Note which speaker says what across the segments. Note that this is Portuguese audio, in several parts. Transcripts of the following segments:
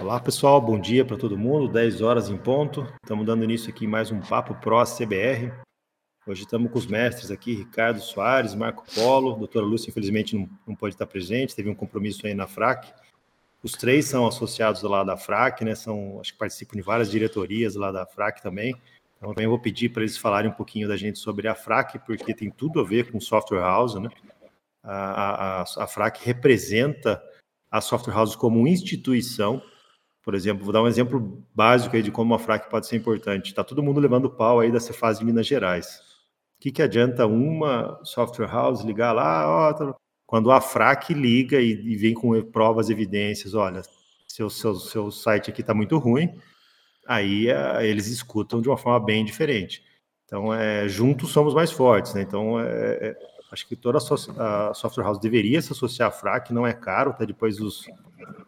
Speaker 1: Olá pessoal, bom dia para todo mundo, 10 horas em ponto. Estamos dando início aqui mais um Papo Pro CBR. Hoje estamos com os mestres aqui, Ricardo Soares, Marco Polo, doutora Lúcia infelizmente não, não pode estar presente, teve um compromisso aí na FRAC. Os três são associados lá da FRAC, né? São, acho que participam de várias diretorias lá da FRAC também. Então também vou pedir para eles falarem um pouquinho da gente sobre a FRAC, porque tem tudo a ver com software house, né? A, a, a FRAC representa a software house como instituição por exemplo, vou dar um exemplo básico aí de como a FRAC pode ser importante. Está todo mundo levando pau aí da Cefaz de Minas Gerais. O que, que adianta uma software house ligar lá, ó, tá... quando a FRAC liga e, e, vem com provas, evidências, olha, seu, seu, seu site aqui está muito ruim, aí é, eles escutam de uma forma bem diferente. Então, é, juntos somos mais fortes, né? Então, é, é, acho que toda a, a software house deveria se associar à FRAC, não é caro, até depois os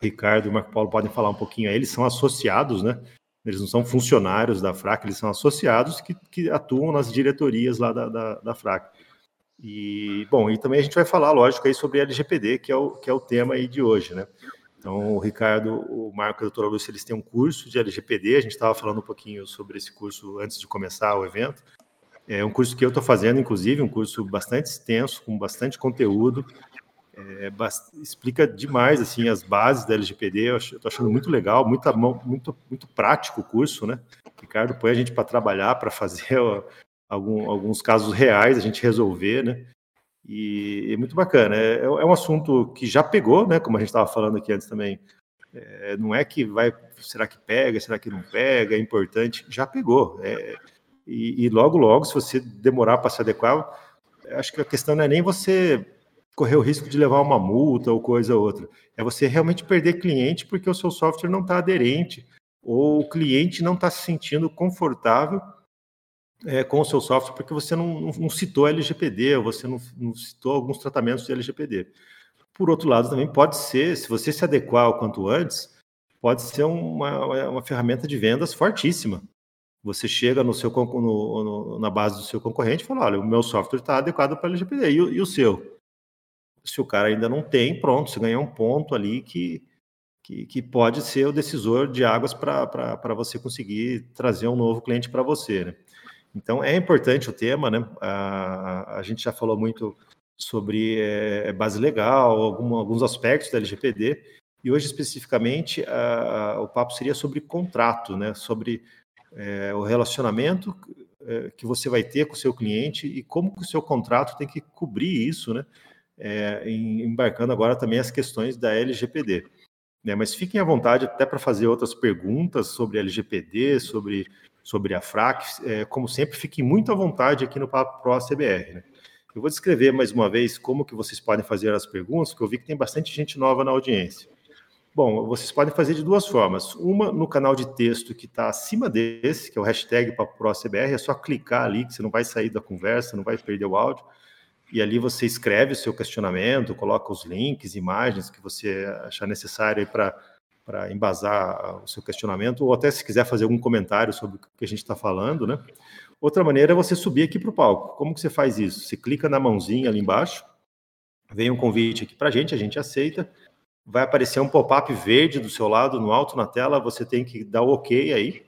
Speaker 1: Ricardo e Marco Paulo podem falar um pouquinho. Eles são associados, né? Eles não são funcionários da FRAC, eles são associados que, que atuam nas diretorias lá da, da, da, FRAC. E, bom, e também a gente vai falar, lógico, aí sobre LGPD, que é o, que é o tema aí de hoje, né? Então, o Ricardo, o Marco e a doutora Lúcia, eles têm um curso de LGPD, a gente estava falando um pouquinho sobre esse curso antes de começar o evento. É um curso que eu estou fazendo, inclusive, um curso bastante extenso, com bastante conteúdo, é, explica demais assim as bases da LGPD. Eu estou achando muito legal, muito, muito, muito prático o curso, né? Ricardo põe a gente para trabalhar, para fazer ó, algum, alguns casos reais, a gente resolver, né? E é muito bacana. É, é, é um assunto que já pegou, né? Como a gente estava falando aqui antes também. É, não é que vai, será que pega, será que não pega, é importante. Já pegou. É, e, e logo, logo, se você demorar para se adequar, acho que a questão não é nem você correr o risco de levar uma multa ou coisa ou outra. É você realmente perder cliente porque o seu software não está aderente ou o cliente não está se sentindo confortável é, com o seu software porque você não, não, não citou LGPD ou você não, não, citou alguns tratamentos de LGPD. Por outro lado, também pode ser, se você se adequar o quanto antes, pode ser uma, uma ferramenta de vendas fortíssima. Você chega no seu, no, no, na base do seu concorrente e fala: olha, o meu software está adequado para LGPD, e, e o seu? Se o cara ainda não tem, pronto, você ganha um ponto ali que, que, que pode ser o decisor de águas para você conseguir trazer um novo cliente para você. Né? Então, é importante o tema, né? A, a gente já falou muito sobre é, base legal, algum, alguns aspectos da LGPD, e hoje especificamente a, a, o papo seria sobre contrato, né? Sobre é, o relacionamento é, que você vai ter com o seu cliente e como que o seu contrato tem que cobrir isso, né? É, embarcando agora também as questões da LGPD. Né? Mas fiquem à vontade até para fazer outras perguntas sobre LGPD, sobre, sobre a FRAC. É, como sempre, fiquem muito à vontade aqui no Papo Pro CBR. Né? Eu vou descrever mais uma vez como que vocês podem fazer as perguntas, porque eu vi que tem bastante gente nova na audiência. Bom, vocês podem fazer de duas formas. Uma no canal de texto que está acima desse, que é o hashtag PapoProCBR, é só clicar ali, que você não vai sair da conversa, não vai perder o áudio e ali você escreve o seu questionamento, coloca os links, imagens que você achar necessário para para embasar o seu questionamento, ou até se quiser fazer algum comentário sobre o que a gente está falando, né? Outra maneira é você subir aqui para o palco. Como que você faz isso? Você clica na mãozinha ali embaixo, vem um convite aqui para a gente, a gente aceita, vai aparecer um pop-up verde do seu lado, no alto na tela, você tem que dar o ok aí,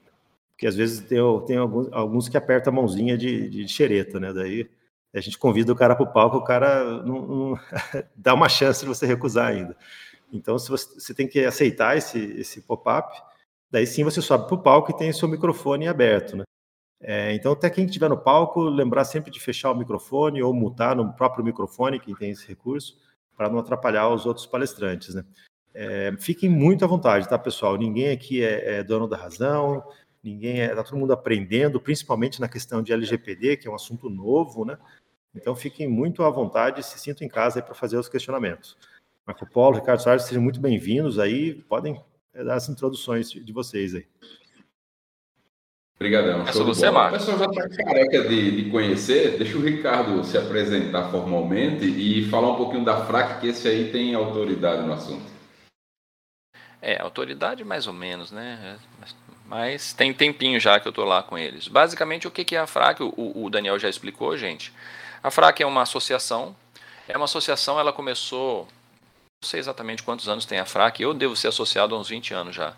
Speaker 1: porque às vezes tem, tem alguns, alguns que apertam a mãozinha de, de xereta, né? Daí a gente convida o cara para o palco, o cara não, não dá uma chance de você recusar ainda. Então, se você, você tem que aceitar esse, esse pop-up, daí sim você sobe para o palco e tem o seu microfone aberto, né? É, então, até quem estiver no palco, lembrar sempre de fechar o microfone ou mutar no próprio microfone, quem tem esse recurso, para não atrapalhar os outros palestrantes, né? É, fiquem muito à vontade, tá, pessoal? Ninguém aqui é, é dono da razão, ninguém é, tá todo mundo aprendendo, principalmente na questão de LGPD, que é um assunto novo, né? Então fiquem muito à vontade, se sintam em casa para fazer os questionamentos. Marco Polo, Ricardo Soares, sejam muito bem-vindos aí, podem eh, dar as introduções de vocês aí.
Speaker 2: Obrigadão. É só você, Marcos. O pessoal já está careca de, de, conhecer. Deixa o Ricardo se apresentar formalmente e falar um pouquinho da FRAC, que esse aí tem autoridade no assunto.
Speaker 3: É, autoridade mais ou menos, né? Mas tem tempinho já que eu estou lá com eles. Basicamente, o que é a FRAC? O, o Daniel já explicou, gente. A FRAC é uma associação. É uma associação, ela começou não sei exatamente quantos anos tem a FRAC, eu devo ser associado há uns 20 anos já.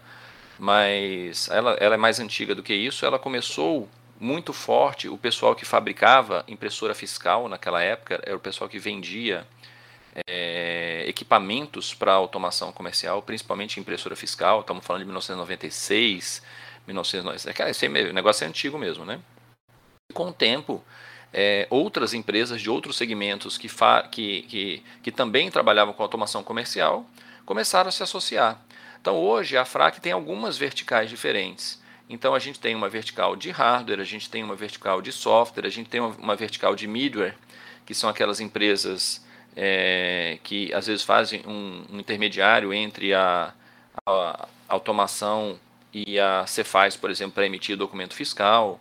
Speaker 3: Mas ela, ela é mais antiga do que isso. Ela começou muito forte. O pessoal que fabricava impressora fiscal naquela época era o pessoal que vendia é, equipamentos para automação comercial, principalmente impressora fiscal. Estamos falando de 1996, 1990. Esse negócio é antigo mesmo, né? Com o tempo, é, outras empresas de outros segmentos que, que, que, que também trabalhavam com automação comercial começaram a se associar. Então hoje a FRAC tem algumas verticais diferentes. Então a gente tem uma vertical de hardware, a gente tem uma vertical de software, a gente tem uma, vertical de middleware, que são aquelas empresas é, que às vezes fazem um, um intermediário entre a, a, automação e a Cefaz, por exemplo, para emitir documento fiscal.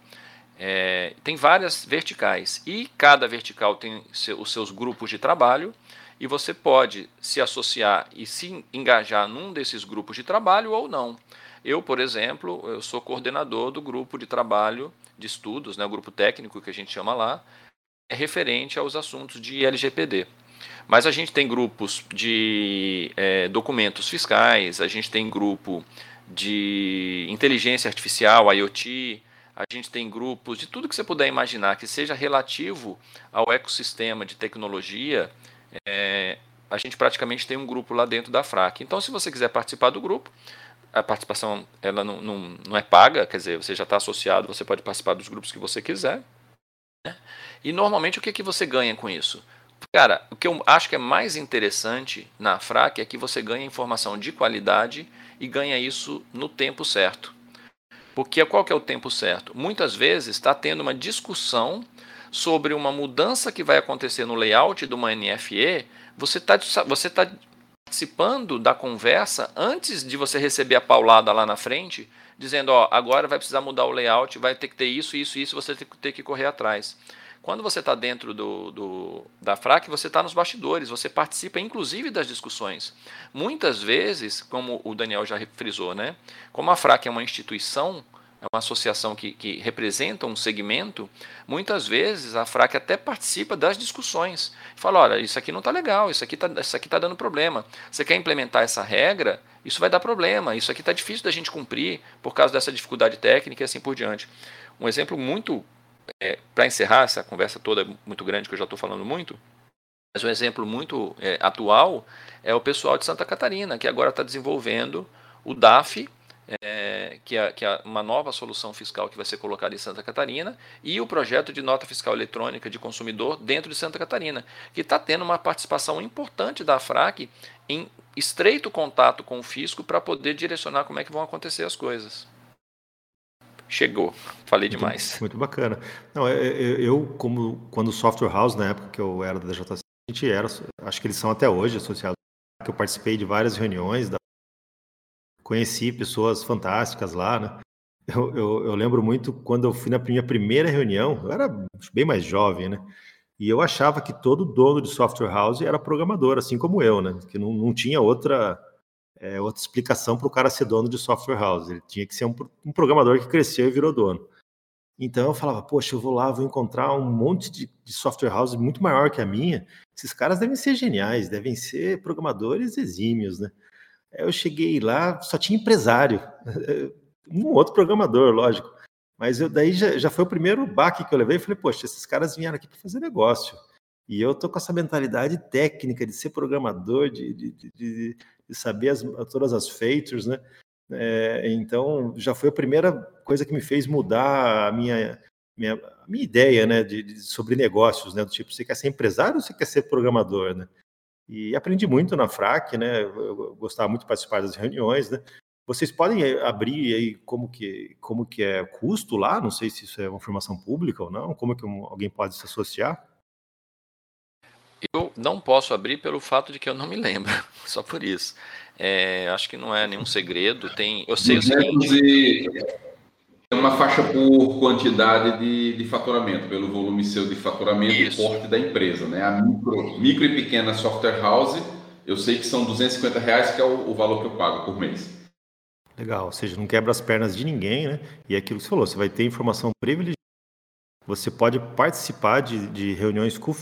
Speaker 3: É, tem várias verticais e cada vertical tem seu, os seus grupos de trabalho e você pode se associar e se engajar num desses grupos de trabalho ou não. Eu, por exemplo, eu sou coordenador do grupo de trabalho de estudos, né, o grupo técnico que a gente chama lá, é referente aos assuntos de LGPD. Mas a gente tem grupos de é, documentos fiscais, a gente tem grupo de inteligência artificial, IoT, a gente tem grupos de tudo que você puder imaginar que seja relativo ao ecossistema de tecnologia. É, a gente praticamente tem um grupo lá dentro da FRAC. Então, se você quiser participar do grupo, a participação ela não, não, não é paga, quer dizer, você já está associado, você pode participar dos grupos que você quiser. Né? E normalmente o que, que você ganha com isso? Cara, o que eu acho que é mais interessante na FRAC é que você ganha informação de qualidade e ganha isso no tempo certo. Porque qual que é o tempo certo? Muitas vezes está tendo uma discussão sobre uma mudança que vai acontecer no layout de uma NFE, você está você tá participando da conversa antes de você receber a paulada lá na frente, dizendo, ó, agora vai precisar mudar o layout, vai ter que ter isso, isso, isso, você tem que correr atrás. Quando você está dentro do, do, da FRAC, você está nos bastidores, você participa inclusive das discussões. Muitas vezes, como o Daniel já frisou, né, como a FRAC é uma instituição, é uma associação que, que representa um segmento, muitas vezes a FRAC até participa das discussões. Fala, olha, isso aqui não está legal, isso aqui está tá dando problema. Você quer implementar essa regra? Isso vai dar problema, isso aqui está difícil da gente cumprir por causa dessa dificuldade técnica e assim por diante. Um exemplo muito é, para encerrar essa conversa toda muito grande que eu já estou falando muito, mas um exemplo muito é, atual é o pessoal de Santa Catarina, que agora está desenvolvendo o DAF, é, que, é, que, é, uma nova solução fiscal que vai ser colocada em Santa Catarina, e o projeto de nota fiscal eletrônica de consumidor dentro de Santa Catarina, que está tendo uma participação importante da FRAC em estreito contato com o fisco para poder direcionar como é que vão acontecer as coisas chegou. Falei
Speaker 1: muito,
Speaker 3: demais.
Speaker 1: Muito bacana. Não, eu, eu, como quando software house na época que eu era da JC, a gente era, acho que eles são até hoje associados. Que eu participei de várias reuniões, da, conheci pessoas fantásticas lá, né? Eu, eu, eu, lembro muito quando eu fui na minha primeira reunião, eu era bem mais jovem, né? E eu achava que todo dono de software house era programador, assim como eu, né? Que não, não tinha outra é, outra explicação para o cara ser dono de software house. Ele tinha que ser um, um, programador que cresceu e virou dono. Então eu falava, poxa, eu vou lá, vou encontrar um monte de, de software house muito maior que a minha. Esses caras devem ser geniais, devem ser programadores exímios, né? Eu cheguei lá, só tinha empresário, um outro programador, lógico. Mas eu, daí já, já foi o primeiro baque que eu levei. Falei, poxa, esses caras vieram aqui para fazer negócio. E eu tô com essa mentalidade técnica de ser programador, de, de, de, de saber as, todas as features, né? É, então, já foi a primeira coisa que me fez mudar a minha, minha, minha ideia, né, de, de, sobre negócios, né, do tipo, você quer ser empresário ou você quer ser programador, né? E aprendi muito na FRAC, né, eu gostava muito de participar das reuniões, né? Vocês podem abrir aí como que, como que é custo lá? Não sei se isso é uma informação pública ou não. Como que alguém pode se associar?
Speaker 3: Eu não posso abrir pelo fato de que eu não me lembro, só por isso. É, acho que não é nenhum segredo. Tem, eu sei o seguinte.
Speaker 2: Tem uma faixa por quantidade de, de faturamento, pelo volume seu de faturamento isso. e porte da empresa, né? A micro, micro e pequena software house, eu sei que são 250 reais, que é o, o valor que eu pago por mês.
Speaker 1: Legal, ou seja, não quebra as pernas de ninguém, né? E é aquilo que você falou, você vai ter informação privilegiada. Você pode participar de, de reuniões com o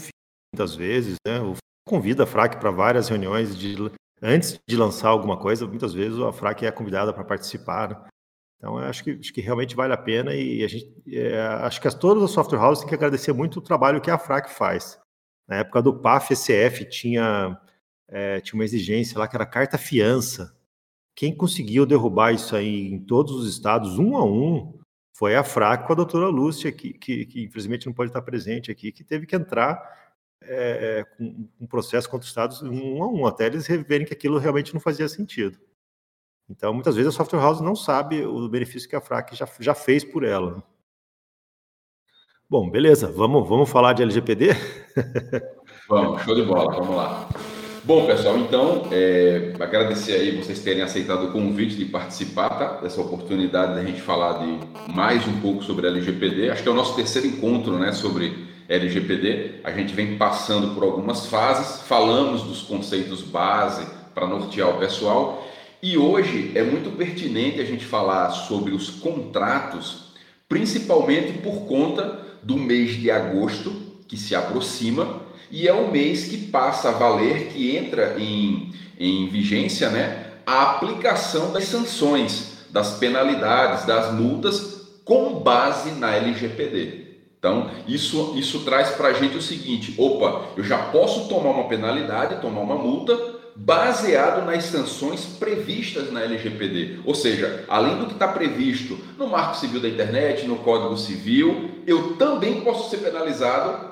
Speaker 1: muitas vezes, né? O convida a FRAC para várias reuniões de antes de lançar alguma coisa, muitas vezes a FRAC é convidada para participar. Né? Então, eu acho que, acho que realmente vale a pena e a gente, é, acho que as, todas as software houses têm que agradecer muito o trabalho que a FRAC faz. Na época do PAF ECF tinha, é, tinha uma exigência lá que era carta fiança. Quem conseguiu derrubar isso aí em todos os estados, um a um, foi a FRAC com a doutora Lúcia, que, que, que infelizmente não pode estar presente aqui, que teve que entrar é, com um processo contra os estados um a um, até eles verem que aquilo realmente não fazia sentido. Então, muitas vezes a software house não sabe o benefício que a FRAC já, já fez por ela. Bom, beleza, vamos, vamos falar de LGPD?
Speaker 2: vamos, show de bola, vamos lá. Bom, pessoal, então, é, agradecer aí vocês terem aceitado o convite de participar tá? dessa oportunidade da gente falar de mais um pouco sobre LGPD. Acho que é o nosso terceiro encontro né, sobre LGPD. A gente vem passando por algumas fases, falamos dos conceitos base para nortear o pessoal e hoje é muito pertinente a gente falar sobre os contratos, principalmente por conta do mês de agosto que se aproxima e é o mês que passa a valer, que entra em, em vigência, né, a aplicação das sanções, das penalidades, das multas com base na LGPD. Então, isso, isso traz para a gente o seguinte: opa, eu já posso tomar uma penalidade, tomar uma multa, baseado nas sanções previstas na LGPD. Ou seja, além do que está previsto no Marco Civil da Internet, no Código Civil, eu também posso ser penalizado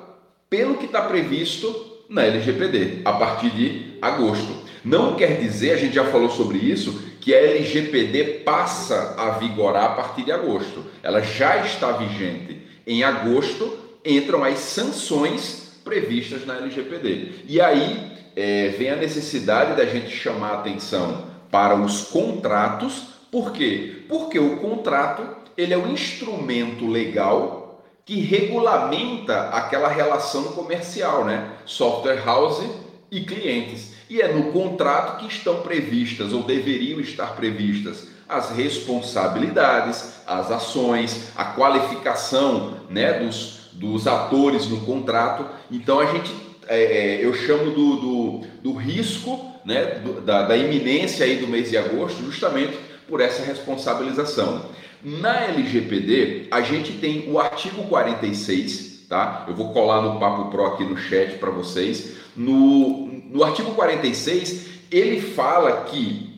Speaker 2: pelo que está previsto na LGPD a partir de agosto. Não quer dizer, a gente já falou sobre isso, que a LGPD passa a vigorar a partir de agosto. Ela já está vigente. Em agosto entram as sanções previstas na LGPD. E aí é, vem a necessidade da gente chamar atenção para os contratos. Por quê? Porque o contrato ele é o instrumento legal que regulamenta aquela relação comercial, né? Software house e clientes. E é no contrato que estão previstas ou deveriam estar previstas as responsabilidades, as ações, a qualificação né, dos, dos atores no contrato. Então a gente é, é, eu chamo do, do, do risco, né, do, da, da iminência aí do mês de agosto, justamente por essa responsabilização. Na LGPD, a gente tem o artigo 46, tá? Eu vou colar no Papo Pro aqui no chat para vocês. No, no artigo 46, ele fala que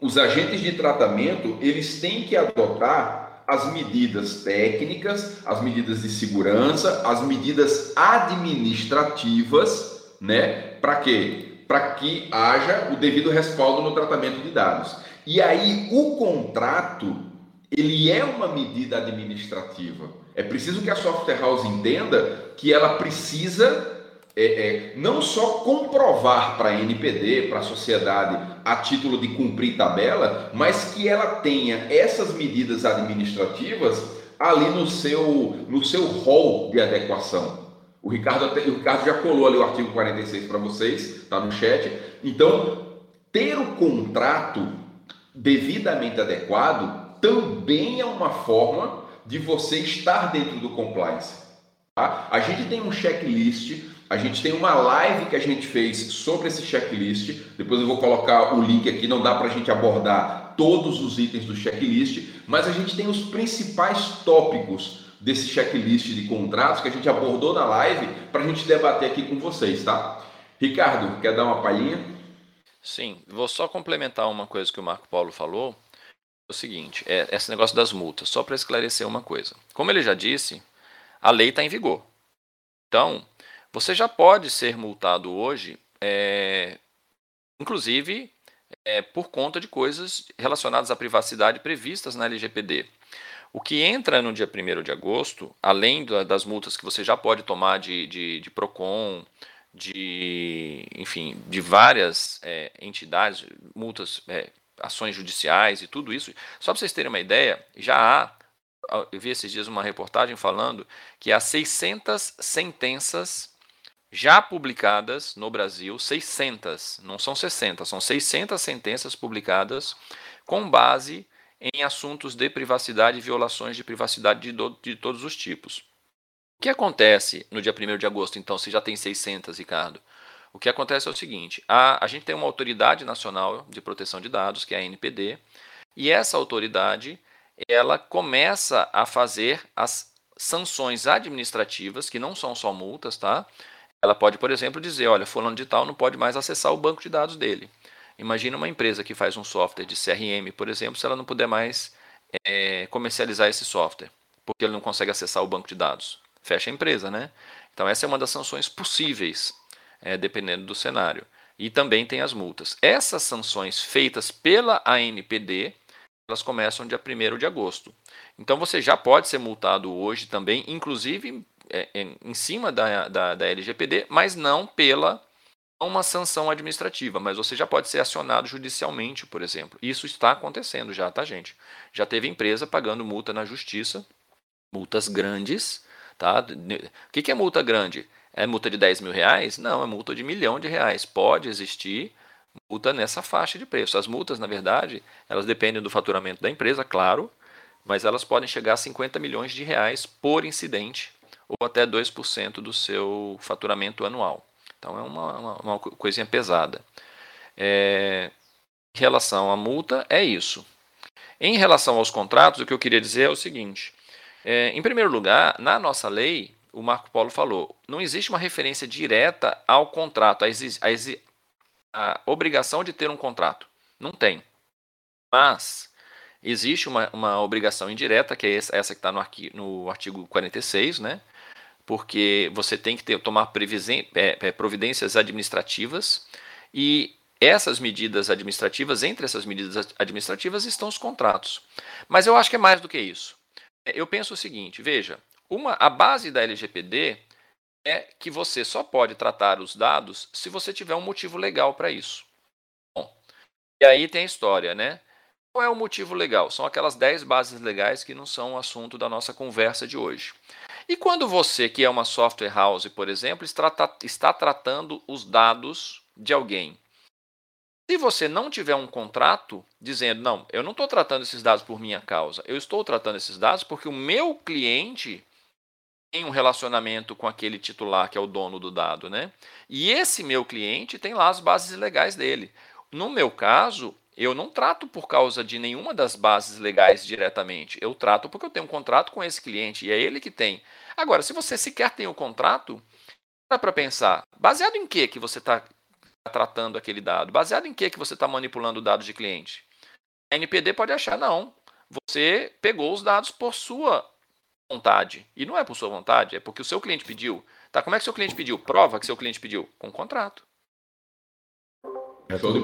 Speaker 2: os agentes de tratamento, eles têm que adotar as medidas técnicas, as medidas de segurança, as medidas administrativas, né? Para quê? Para que haja o devido respaldo no tratamento de dados. E aí o contrato, ele é uma medida administrativa. É preciso que a software house entenda que ela precisa é, é, não só comprovar para a NPD, para a sociedade, a título de cumprir tabela, mas que ela tenha essas medidas administrativas ali no seu, no seu rol de adequação. O Ricardo, o Ricardo já colou ali o artigo 46 para vocês, está no chat. Então, ter o contrato devidamente adequado também é uma forma de você estar dentro do compliance. Tá? A gente tem um checklist a gente tem uma live que a gente fez sobre esse checklist. Depois eu vou colocar o link aqui. Não dá para a gente abordar todos os itens do checklist, mas a gente tem os principais tópicos desse checklist de contratos que a gente abordou na live para a gente debater aqui com vocês, tá? Ricardo, quer dar uma palhinha?
Speaker 3: Sim, vou só complementar uma coisa que o Marco Paulo falou. É o seguinte, é esse negócio das multas, só para esclarecer uma coisa. Como ele já disse, a lei está em vigor. Então, você já pode ser multado hoje, é, inclusive é, por conta de coisas relacionadas à privacidade previstas na LGPD. O que entra no dia 1 de agosto, além das multas que você já pode tomar de, de, de PROCON, de, enfim, de várias é, entidades, multas, é, ações judiciais e tudo isso, só para vocês terem uma ideia, já há, eu vi esses dias uma reportagem falando que há 600 sentenças já publicadas no Brasil, 600, não são 60, são 600 sentenças publicadas com base em assuntos de privacidade e violações de privacidade de, do, de todos os tipos. O que acontece no dia 1 de agosto, então, se já tem 600, Ricardo? O que acontece é o seguinte: a, a gente tem uma autoridade nacional de proteção de dados, que é a NPD, e essa autoridade ela começa a fazer as sanções administrativas, que não são só multas, tá? Ela pode, por exemplo, dizer, olha, fulano de tal não pode mais acessar o banco de dados dele. Imagina uma empresa que faz um software de CRM, por exemplo, se ela não puder mais é, comercializar esse software, porque ele não consegue acessar o banco de dados. Fecha a empresa, né? Então essa é uma das sanções possíveis, é, dependendo do cenário. E também tem as multas. Essas sanções feitas pela ANPD, elas começam dia 1 de agosto. Então você já pode ser multado hoje também, inclusive em, em cima da, da, da LGPD, mas não pela uma sanção administrativa, mas você já pode ser acionado judicialmente, por exemplo. Isso está acontecendo já, tá, gente? Já teve empresa pagando multa na justiça, multas grandes, tá? O que é multa grande? É multa de 10 mil reais? Não, é multa de milhão de reais. Pode existir multa nessa faixa de preço. As multas, na verdade, elas dependem do faturamento da empresa, claro, mas elas podem chegar a 50 milhões de reais por incidente ou até 2% do seu faturamento anual. Então é uma, uma, uma coisinha pesada. É, em relação à multa, é isso. Em relação aos contratos, o que eu queria dizer é o seguinte: é, em primeiro lugar, na nossa lei, o Marco Polo falou, não existe uma referência direta ao contrato, a, a, a obrigação de ter um contrato. Não tem. Mas existe uma, uma obrigação indireta, que é essa, essa que está no, no artigo 46, né? Porque você tem que ter, tomar é, é, providências administrativas e essas medidas administrativas, entre essas medidas administrativas estão os contratos. Mas eu acho que é mais do que isso. É, eu penso o seguinte, veja, uma, a base da LGPD é que você só pode tratar os dados se você tiver um motivo legal para isso. Bom, e aí tem a história, né? Qual é o motivo legal? São aquelas 10 bases legais que não são o assunto da nossa conversa de hoje. E quando você, que é uma software house, por exemplo, está, está tratando os dados de alguém, se você não tiver um contrato dizendo, não, eu não estou tratando esses dados por minha causa, eu estou tratando esses dados porque o meu cliente tem um relacionamento com aquele titular que é o dono do dado, né? E esse meu cliente tem lá as bases legais dele. No meu caso, eu não trato por causa de nenhuma das bases legais diretamente. Eu trato porque eu tenho um contrato com esse cliente e é ele que tem. Agora, se você sequer tem o contrato, dá para pensar, baseado em que que você está tratando aquele dado? Baseado em que que você está manipulando dados de cliente? A NPD pode achar, não, você pegou os dados por sua vontade. E não é por sua vontade, é porque o seu cliente pediu. Tá, como é que seu cliente pediu? Prova que seu cliente pediu. Com contrato.
Speaker 1: É tudo,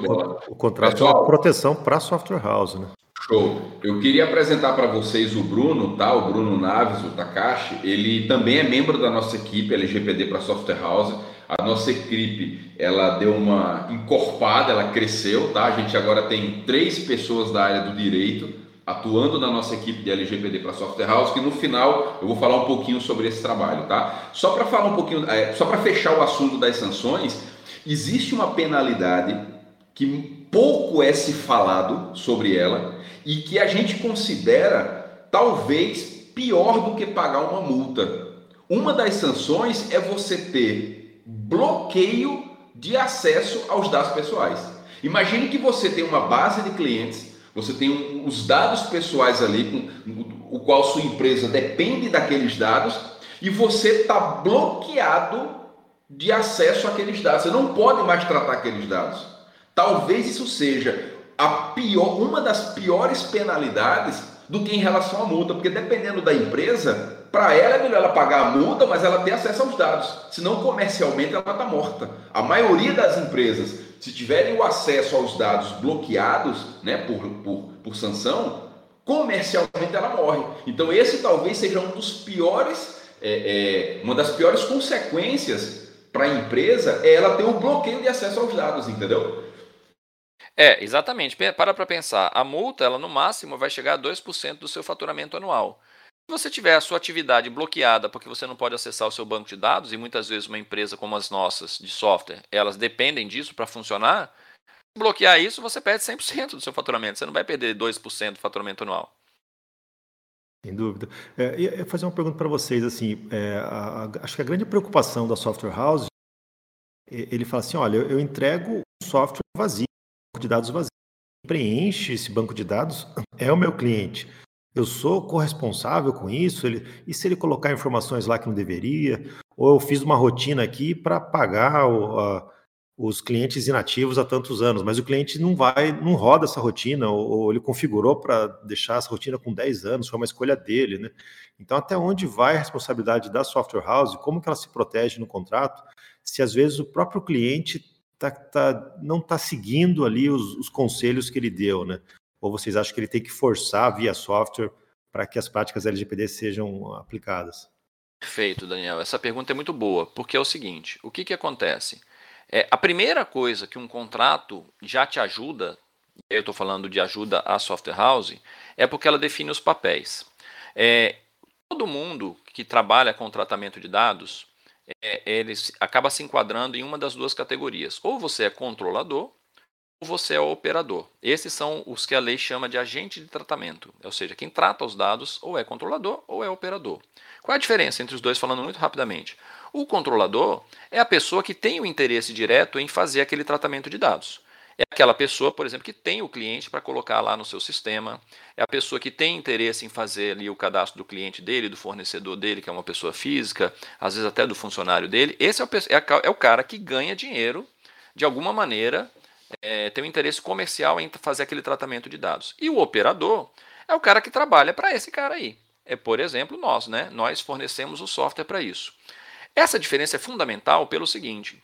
Speaker 1: o contrato Pessoal, uma proteção para a software house, né?
Speaker 2: Show. Eu queria apresentar para vocês o Bruno, tá? O Bruno Naves, o Takashi. Ele também é membro da nossa equipe LGPD para Software House. A nossa equipe, ela deu uma encorpada, ela cresceu, tá? A gente agora tem três pessoas da área do direito atuando na nossa equipe de LGPD para Software House, que no final eu vou falar um pouquinho sobre esse trabalho, tá? Só para falar um pouquinho, é, só para fechar o assunto das sanções, existe uma penalidade que pouco é se falado sobre ela e que a gente considera talvez pior do que pagar uma multa. Uma das sanções é você ter bloqueio de acesso aos dados pessoais. Imagine que você tem uma base de clientes, você tem os dados pessoais ali, com o qual sua empresa depende daqueles dados, e você está bloqueado de acesso àqueles dados. Você não pode mais tratar aqueles dados. Talvez isso seja a pior, uma das piores penalidades do que em relação à multa, porque dependendo da empresa, para ela é melhor ela pagar a multa, mas ela ter acesso aos dados. Senão, comercialmente, ela está morta. A maioria das empresas, se tiverem o acesso aos dados bloqueados né, por, por, por sanção, comercialmente ela morre. Então, esse talvez seja um dos piores, é, é, uma das piores consequências para a empresa é ela ter o bloqueio de acesso aos dados, entendeu?
Speaker 3: É, exatamente. Para para pensar. A multa, ela no máximo vai chegar a 2% do seu faturamento anual. Se você tiver a sua atividade bloqueada porque você não pode acessar o seu banco de dados, e muitas vezes uma empresa como as nossas de software, elas dependem disso para funcionar, bloquear isso, você perde 100% do seu faturamento. Você não vai perder 2% do faturamento anual.
Speaker 1: Sem dúvida. É, ia fazer uma pergunta para vocês, assim, é, a, a, acho que a grande preocupação da software house ele fala assim: olha, eu entrego um software vazio, de dados vazio. Preenche esse banco de dados é o meu cliente. Eu sou corresponsável com isso. Ele, e se ele colocar informações lá que não deveria? Ou eu fiz uma rotina aqui para pagar o, a, os clientes inativos há tantos anos, mas o cliente não vai, não roda essa rotina, ou, ou ele configurou para deixar essa rotina com 10 anos, foi uma escolha dele, né? Então, até onde vai a responsabilidade da software house, como que ela se protege no contrato, se às vezes o próprio cliente tá, tá, não está seguindo ali os, os, conselhos que ele deu, né? Ou vocês acham que ele tem que forçar via software para que as práticas LGPD sejam aplicadas?
Speaker 3: Perfeito, Daniel. Essa pergunta é muito boa, porque é o seguinte: o que, que acontece? É, a primeira coisa que um contrato já te ajuda, eu estou falando de ajuda à software house, é porque ela define os papéis. É, todo mundo que trabalha com tratamento de dados, é, ele acaba se enquadrando em uma das duas categorias. Ou você é controlador, ou você é operador. Esses são os que a lei chama de agente de tratamento. Ou seja, quem trata os dados ou é controlador ou é operador. Qual é a diferença entre os dois, falando muito rapidamente? O controlador é a pessoa que tem o interesse direto em fazer aquele tratamento de dados. É aquela pessoa, por exemplo, que tem o cliente para colocar lá no seu sistema. É a pessoa que tem interesse em fazer ali o cadastro do cliente dele, do fornecedor dele, que é uma pessoa física, às vezes até do funcionário dele. Esse é o, é, é o cara que ganha dinheiro, de alguma maneira, é, tem um interesse comercial em fazer aquele tratamento de dados. E o operador é o cara que trabalha para esse cara aí. É, por exemplo, nós, né? Nós fornecemos o software para isso. Essa diferença é fundamental pelo seguinte: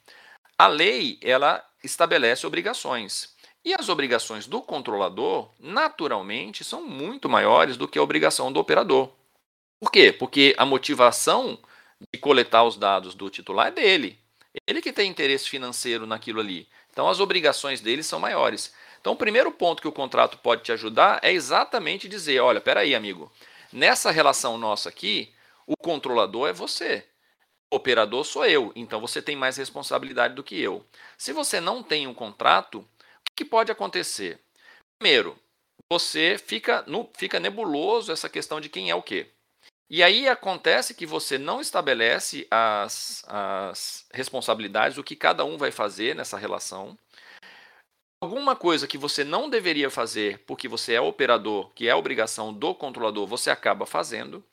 Speaker 3: a lei ela estabelece obrigações. E as obrigações do controlador, naturalmente, são muito maiores do que a obrigação do operador. Por quê? Porque a motivação de coletar os dados do titular é dele. Ele que tem interesse financeiro naquilo ali. Então as obrigações dele são maiores. Então o primeiro ponto que o contrato pode te ajudar é exatamente dizer, olha, peraí, amigo, nessa relação nossa aqui, o controlador é você operador sou eu, então você tem mais responsabilidade do que eu. Se você não tem um contrato, o que pode acontecer? Primeiro, você fica, no, fica nebuloso essa questão de quem é o quê. E aí acontece que você não estabelece as, as responsabilidades, o que cada um vai fazer nessa relação. Alguma coisa que você não deveria fazer porque você é operador, que é obrigação do controlador, você acaba fazendo.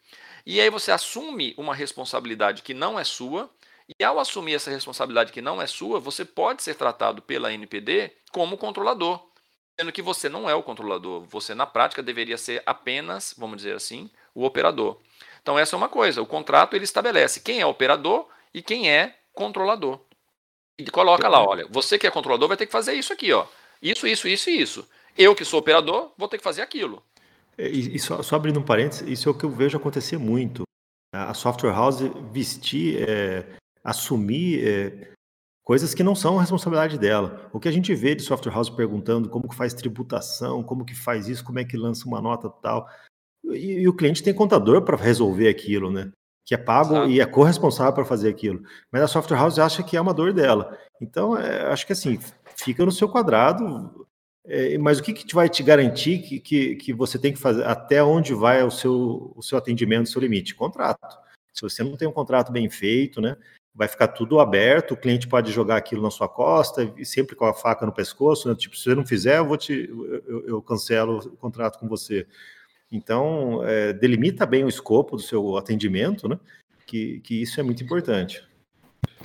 Speaker 3: E aí você assume uma responsabilidade que não é sua, e ao assumir essa responsabilidade que não é sua, você pode ser tratado pela NPD como controlador, sendo que você não é o controlador. Você, na prática, deveria ser apenas, vamos dizer assim, o operador. Então, essa é uma coisa. O contrato ele estabelece quem é operador e quem é controlador. E coloca lá, olha, você que é controlador vai ter que fazer isso aqui, ó. Isso, isso, isso e isso. Eu que sou operador vou ter que fazer aquilo.
Speaker 1: E, e só, só, abrindo um parênteses, isso é o que eu vejo acontecer muito. A software house vestir, é, assumir é, coisas que não são responsabilidade dela. O que a gente vê de software house perguntando como que faz tributação, como que faz isso, como é que lança uma nota tal. E, e o cliente tem contador para resolver aquilo, né? Que é pago Exato. e é corresponsável para fazer aquilo. Mas a software house acha que é uma dor dela. Então, é, acho que assim, fica no seu quadrado, é, mas o que, que vai te garantir que, que, que, você tem que fazer, até onde vai o seu, o seu atendimento, o seu limite? Contrato. Se você não tem um contrato bem feito, né, vai ficar tudo aberto, o cliente pode jogar aquilo na sua costa, e sempre com a faca no pescoço, né, tipo, se você não fizer, eu, vou te, eu, eu cancelo o contrato com você. Então, é, delimita bem o escopo do seu atendimento, né, que, que isso é muito importante.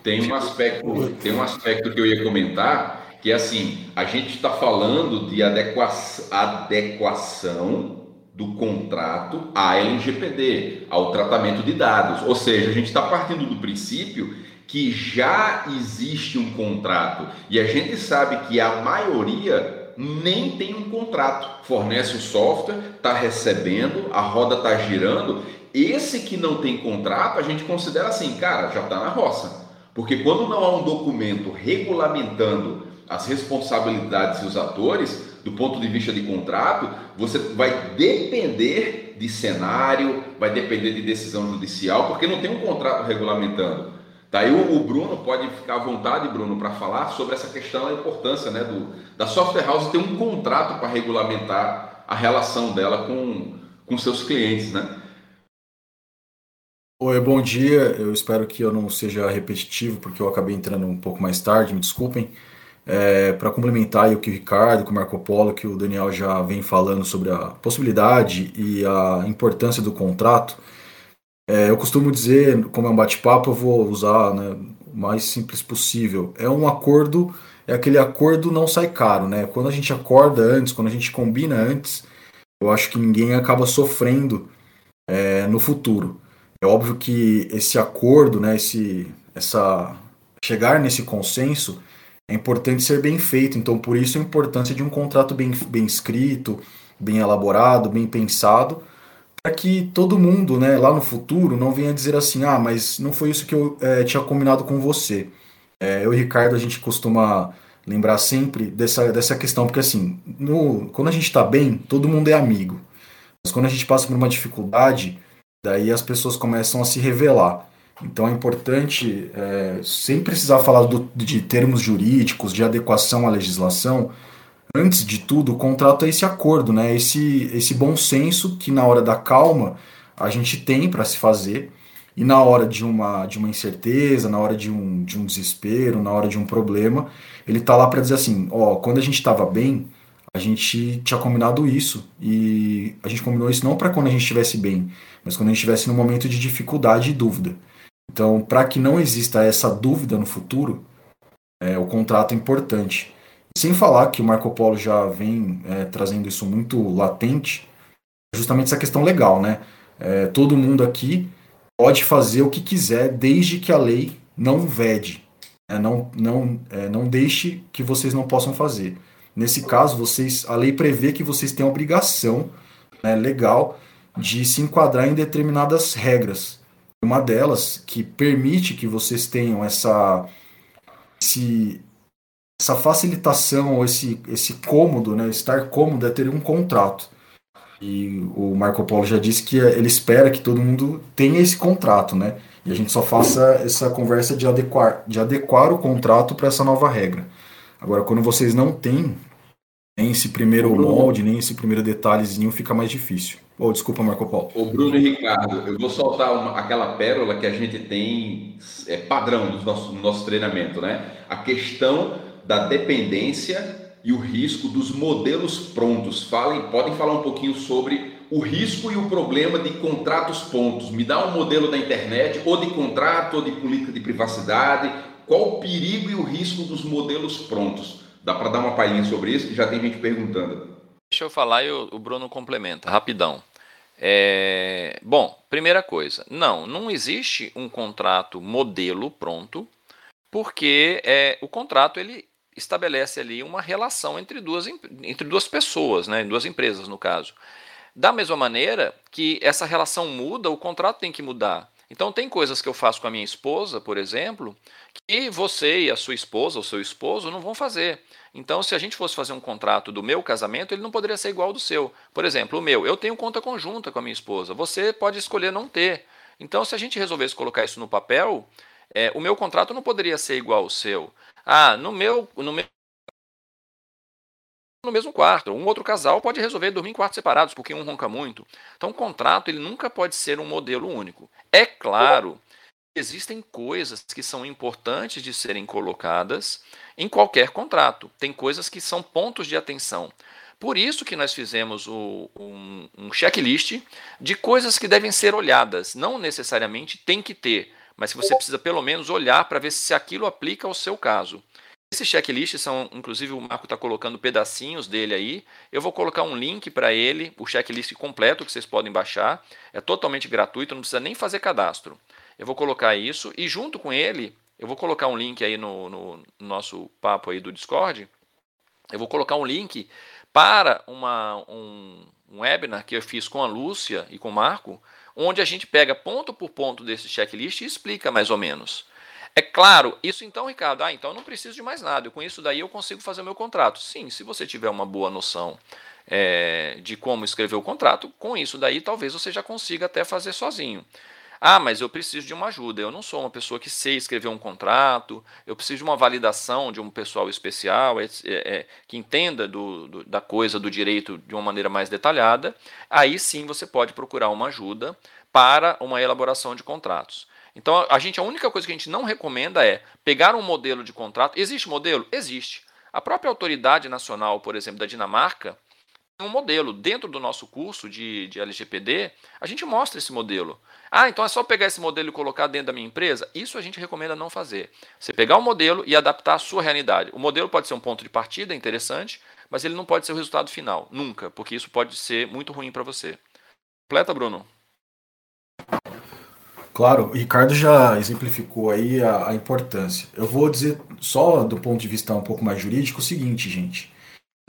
Speaker 2: Tem um aspecto, tem um aspecto que eu ia comentar, que é assim, a gente está falando de adequação, adequação do contrato à LGPD, ao tratamento de dados. Ou seja, a gente está partindo do princípio que já existe um contrato e a gente sabe que a maioria nem tem um contrato. Fornece o software, está recebendo, a roda está girando. Esse que não tem contrato, a gente considera assim, cara, já está na roça. Porque quando não há um documento regulamentando as responsabilidades e os atores, do ponto de vista de contrato, você vai depender de cenário, vai depender de decisão judicial, porque não tem um contrato regulamentando. Daí tá, o, Bruno pode ficar à vontade, Bruno, para falar sobre essa questão, a importância né, do, da software house ter um contrato para regulamentar a relação dela com, com seus clientes, né?
Speaker 4: Oi, bom dia. Eu espero que eu não seja repetitivo, porque eu acabei entrando um pouco mais tarde, me desculpem. É, para complementar o que o Ricardo, que o Marco Polo, que o Daniel já vem falando sobre a possibilidade e a importância do contrato, é, eu costumo dizer, como é um bate-papo, eu vou usar né, o mais simples possível. É um acordo, é aquele acordo não sai caro, né? Quando a gente acorda antes, quando a gente combina antes, eu acho que ninguém acaba sofrendo é, no futuro. É óbvio que esse acordo, né, esse, essa chegar nesse consenso é importante ser bem feito. Então, por isso a importância de um contrato bem, bem escrito, bem elaborado, bem pensado, para que todo mundo, né, lá no futuro, não venha dizer assim, ah, mas não foi isso que eu é, tinha combinado com você. É, eu e Ricardo, a gente costuma lembrar sempre dessa, dessa questão, porque assim, no, quando a gente está bem, todo mundo é amigo. Mas quando a gente passa por uma dificuldade, daí as pessoas começam a se revelar. Então é importante, é, sem precisar falar do, de termos jurídicos, de adequação à legislação, antes de tudo, o contrato é esse acordo, né? esse, esse bom senso que na hora da calma a gente tem para se fazer, e na hora de uma, de uma incerteza, na hora de um, de um desespero, na hora de um problema, ele tá lá para dizer assim: ó, quando a gente estava bem, a gente tinha combinado isso, e a gente combinou isso não para quando a gente estivesse bem, mas quando a gente estivesse num momento de dificuldade e dúvida. Então, para que não exista essa dúvida no futuro, é, o contrato é importante. Sem falar que o Marco Polo já vem é, trazendo isso muito latente, justamente essa questão legal, né? É, todo mundo aqui pode fazer o que quiser, desde que a lei não vede, é, não, não, é, não deixe que vocês não possam fazer. Nesse caso, vocês, a lei prevê que vocês têm a obrigação né, legal de se enquadrar em determinadas regras. Uma delas que permite que vocês tenham essa, esse, essa facilitação, ou esse, esse cômodo, né, estar cômodo é ter um contrato. E o Marco Polo já disse que ele espera que todo mundo tenha esse contrato, né? E a gente só faça essa conversa de adequar, de adequar o contrato para essa nova regra. Agora, quando vocês não têm nem esse primeiro molde, nem esse primeiro detalhezinho, fica mais difícil. Oh, desculpa, Marco Paulo.
Speaker 2: O Bruno e Ricardo, eu vou soltar uma, aquela pérola que a gente tem é, padrão no nosso, no nosso treinamento, né? A questão da dependência e o risco dos modelos prontos. Falem, podem falar um pouquinho sobre o risco e o problema de contratos pontos. Me dá um modelo da internet, ou de contrato, ou de política de privacidade. Qual o perigo e o risco dos modelos prontos? Dá para dar uma palhinha sobre isso, que já tem gente perguntando.
Speaker 3: Deixa eu falar e o Bruno complementa, rapidão. É... Bom, primeira coisa, não, não existe um contrato modelo pronto, porque é, o contrato ele estabelece ali uma relação entre duas, entre duas pessoas, né, duas empresas no caso. Da mesma maneira que essa relação muda, o contrato tem que mudar. Então tem coisas que eu faço com a minha esposa, por exemplo, que você e a sua esposa, ou seu esposo, não vão fazer. Então, se a gente fosse fazer um contrato do meu casamento, ele não poderia ser igual ao do seu. Por exemplo, o meu, eu tenho conta conjunta com a minha esposa, você pode escolher não ter. Então, se a gente resolvesse colocar isso no papel, é, o meu contrato não poderia ser igual ao seu. Ah, no meu, no meu no mesmo quarto. Um outro casal pode resolver dormir em quartos separados, porque um ronca muito. Então, o contrato ele nunca pode ser um modelo único. É claro, existem coisas que são importantes de serem colocadas em qualquer contrato. Tem coisas que são pontos de atenção. Por isso que nós fizemos o, um, um checklist de coisas que devem ser olhadas. Não necessariamente tem que ter, mas que você precisa pelo menos olhar para ver se aquilo aplica ao seu caso. Esses checklists são, inclusive o Marco está colocando pedacinhos dele aí. Eu vou colocar um link para ele, o checklist completo que vocês podem baixar. É totalmente gratuito, não precisa nem fazer cadastro. Eu vou colocar isso e junto com ele eu vou colocar um link aí no, no, nosso papo aí do Discord. Eu vou colocar um link para uma, um, um webinar que eu fiz com a Lúcia e com o Marco, onde a gente pega ponto por ponto desse checklist e explica mais ou menos. É claro, isso então, Ricardo, ah, então eu não preciso de mais nada. Com isso daí eu consigo fazer o meu contrato. Sim, se você tiver uma boa noção é, de como escrever o contrato, com isso daí talvez você já consiga até fazer sozinho. Ah, mas eu preciso de uma ajuda. Eu não sou uma pessoa que sei escrever um contrato, eu preciso de uma validação de um pessoal especial é, é, que entenda do, do, da coisa, do direito de uma maneira mais detalhada. Aí sim você pode procurar uma ajuda para uma elaboração de contratos. Então, a gente a única coisa que a gente não recomenda é pegar um modelo de contrato. Existe modelo? Existe. A própria autoridade nacional, por exemplo, da Dinamarca, um modelo. Dentro do nosso curso de, de LGPD, a gente mostra esse modelo. Ah, então é só pegar esse modelo e colocar dentro da minha empresa? Isso a gente recomenda não fazer. Você pegar o modelo e adaptar à sua realidade. O modelo pode ser um ponto de partida interessante, mas ele não pode ser o resultado final, nunca, porque isso pode ser muito ruim para você. Completa, Bruno?
Speaker 4: Claro, o Ricardo já exemplificou aí a, a, importância. Eu vou dizer só do ponto de vista um pouco mais jurídico o seguinte, gente.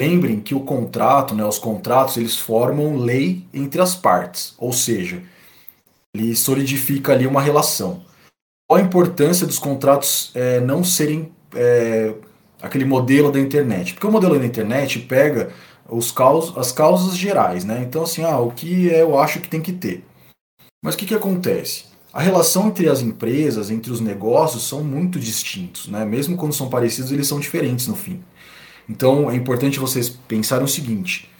Speaker 4: Lembrem que o contrato, né, os contratos, eles formam lei entre as partes, ou seja, ele solidifica ali uma relação. Qual a importância dos contratos é, não serem é, aquele modelo da internet? Porque o modelo da internet pega os caus, as causas gerais, né? Então, assim, ah, o que eu acho que tem que ter. Mas o que, que acontece? A relação entre as empresas, entre os negócios, são muito distintos, né? Mesmo quando são parecidos, eles são diferentes no fim. Então é importante vocês pensarem o seguinte: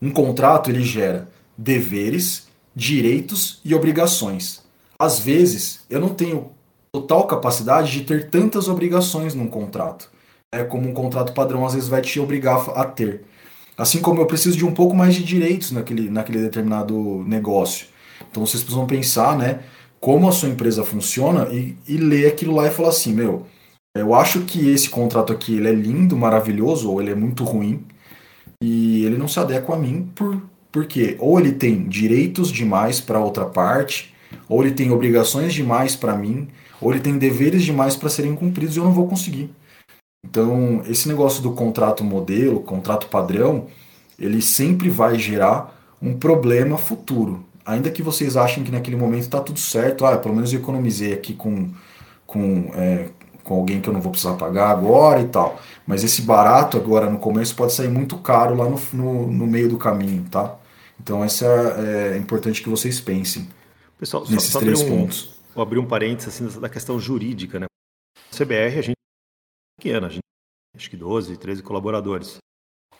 Speaker 4: um contrato ele gera deveres, direitos e obrigações. Às vezes, eu não tenho total capacidade de ter tantas obrigações num contrato. É como um contrato padrão às vezes vai te obrigar a ter. Assim como eu preciso de um pouco mais de direitos naquele, naquele determinado negócio. Então vocês precisam pensar, né? como a sua empresa funciona e, e ler aquilo lá e falar assim, meu, eu acho que esse contrato aqui ele é lindo, maravilhoso, ou ele é muito ruim, e ele não se adequa a mim por porque ou ele tem direitos demais para outra parte, ou ele tem obrigações demais para mim, ou ele tem deveres demais para serem cumpridos e eu não vou conseguir. Então, esse negócio do contrato modelo, contrato padrão, ele sempre vai gerar um problema futuro ainda que vocês achem que naquele momento está tudo certo, ah, pelo menos eu economizei aqui com, com, é, com alguém que eu não vou precisar pagar agora e tal. Mas esse barato agora no começo pode sair muito caro lá no, no, no meio do caminho, tá? Então essa é, é importante que vocês pensem.
Speaker 1: Pessoal, nesses só, só três um, pontos. Vou abrir um parênteses assim, da questão jurídica, né? CBR, a gente é pequena, a gente acho que 12, 13 colaboradores.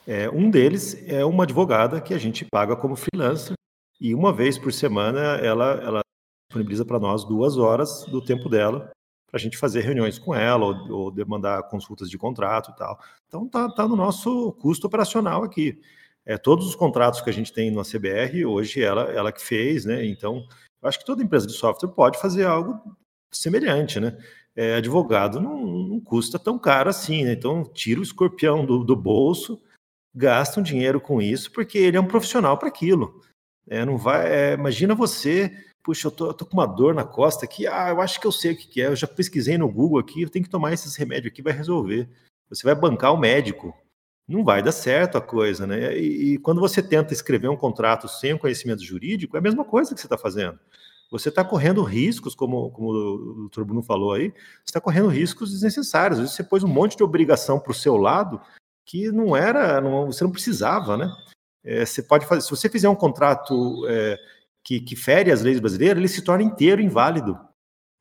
Speaker 1: É, um deles é uma advogada que a gente paga como freelancer e uma vez por semana ela, ela disponibiliza para nós duas horas do tempo dela para a gente fazer reuniões com ela ou, ou demandar consultas de contrato e tal. Então tá, tá no nosso custo operacional aqui. É, todos os contratos que a gente tem no CBR, hoje ela, ela que fez, né? Então, acho que toda empresa de software pode fazer algo semelhante, né? É, advogado não, não, custa tão caro assim, né? Então, tira o escorpião do, do bolso, gasta um dinheiro com isso, porque ele é um profissional para aquilo. É, não vai, é, imagina você, puxa, eu tô, eu tô, com uma dor na costa aqui, ah, eu acho que eu sei o que, que é, eu já pesquisei no Google aqui, eu tenho que tomar esses remédios aqui, vai resolver. Você vai bancar o médico. Não vai dar certo a coisa, né? E, e quando você tenta escrever um contrato sem o conhecimento jurídico, é a mesma coisa que você está fazendo. Você está correndo riscos, como, como o Dr. Bruno falou aí, você está correndo riscos desnecessários. Às vezes você pôs um monte de obrigação para o seu lado que não era, não, você não precisava, né? é, você pode fazer. Se você fizer um contrato é, que, que fere as leis brasileiras, ele se torna inteiro inválido.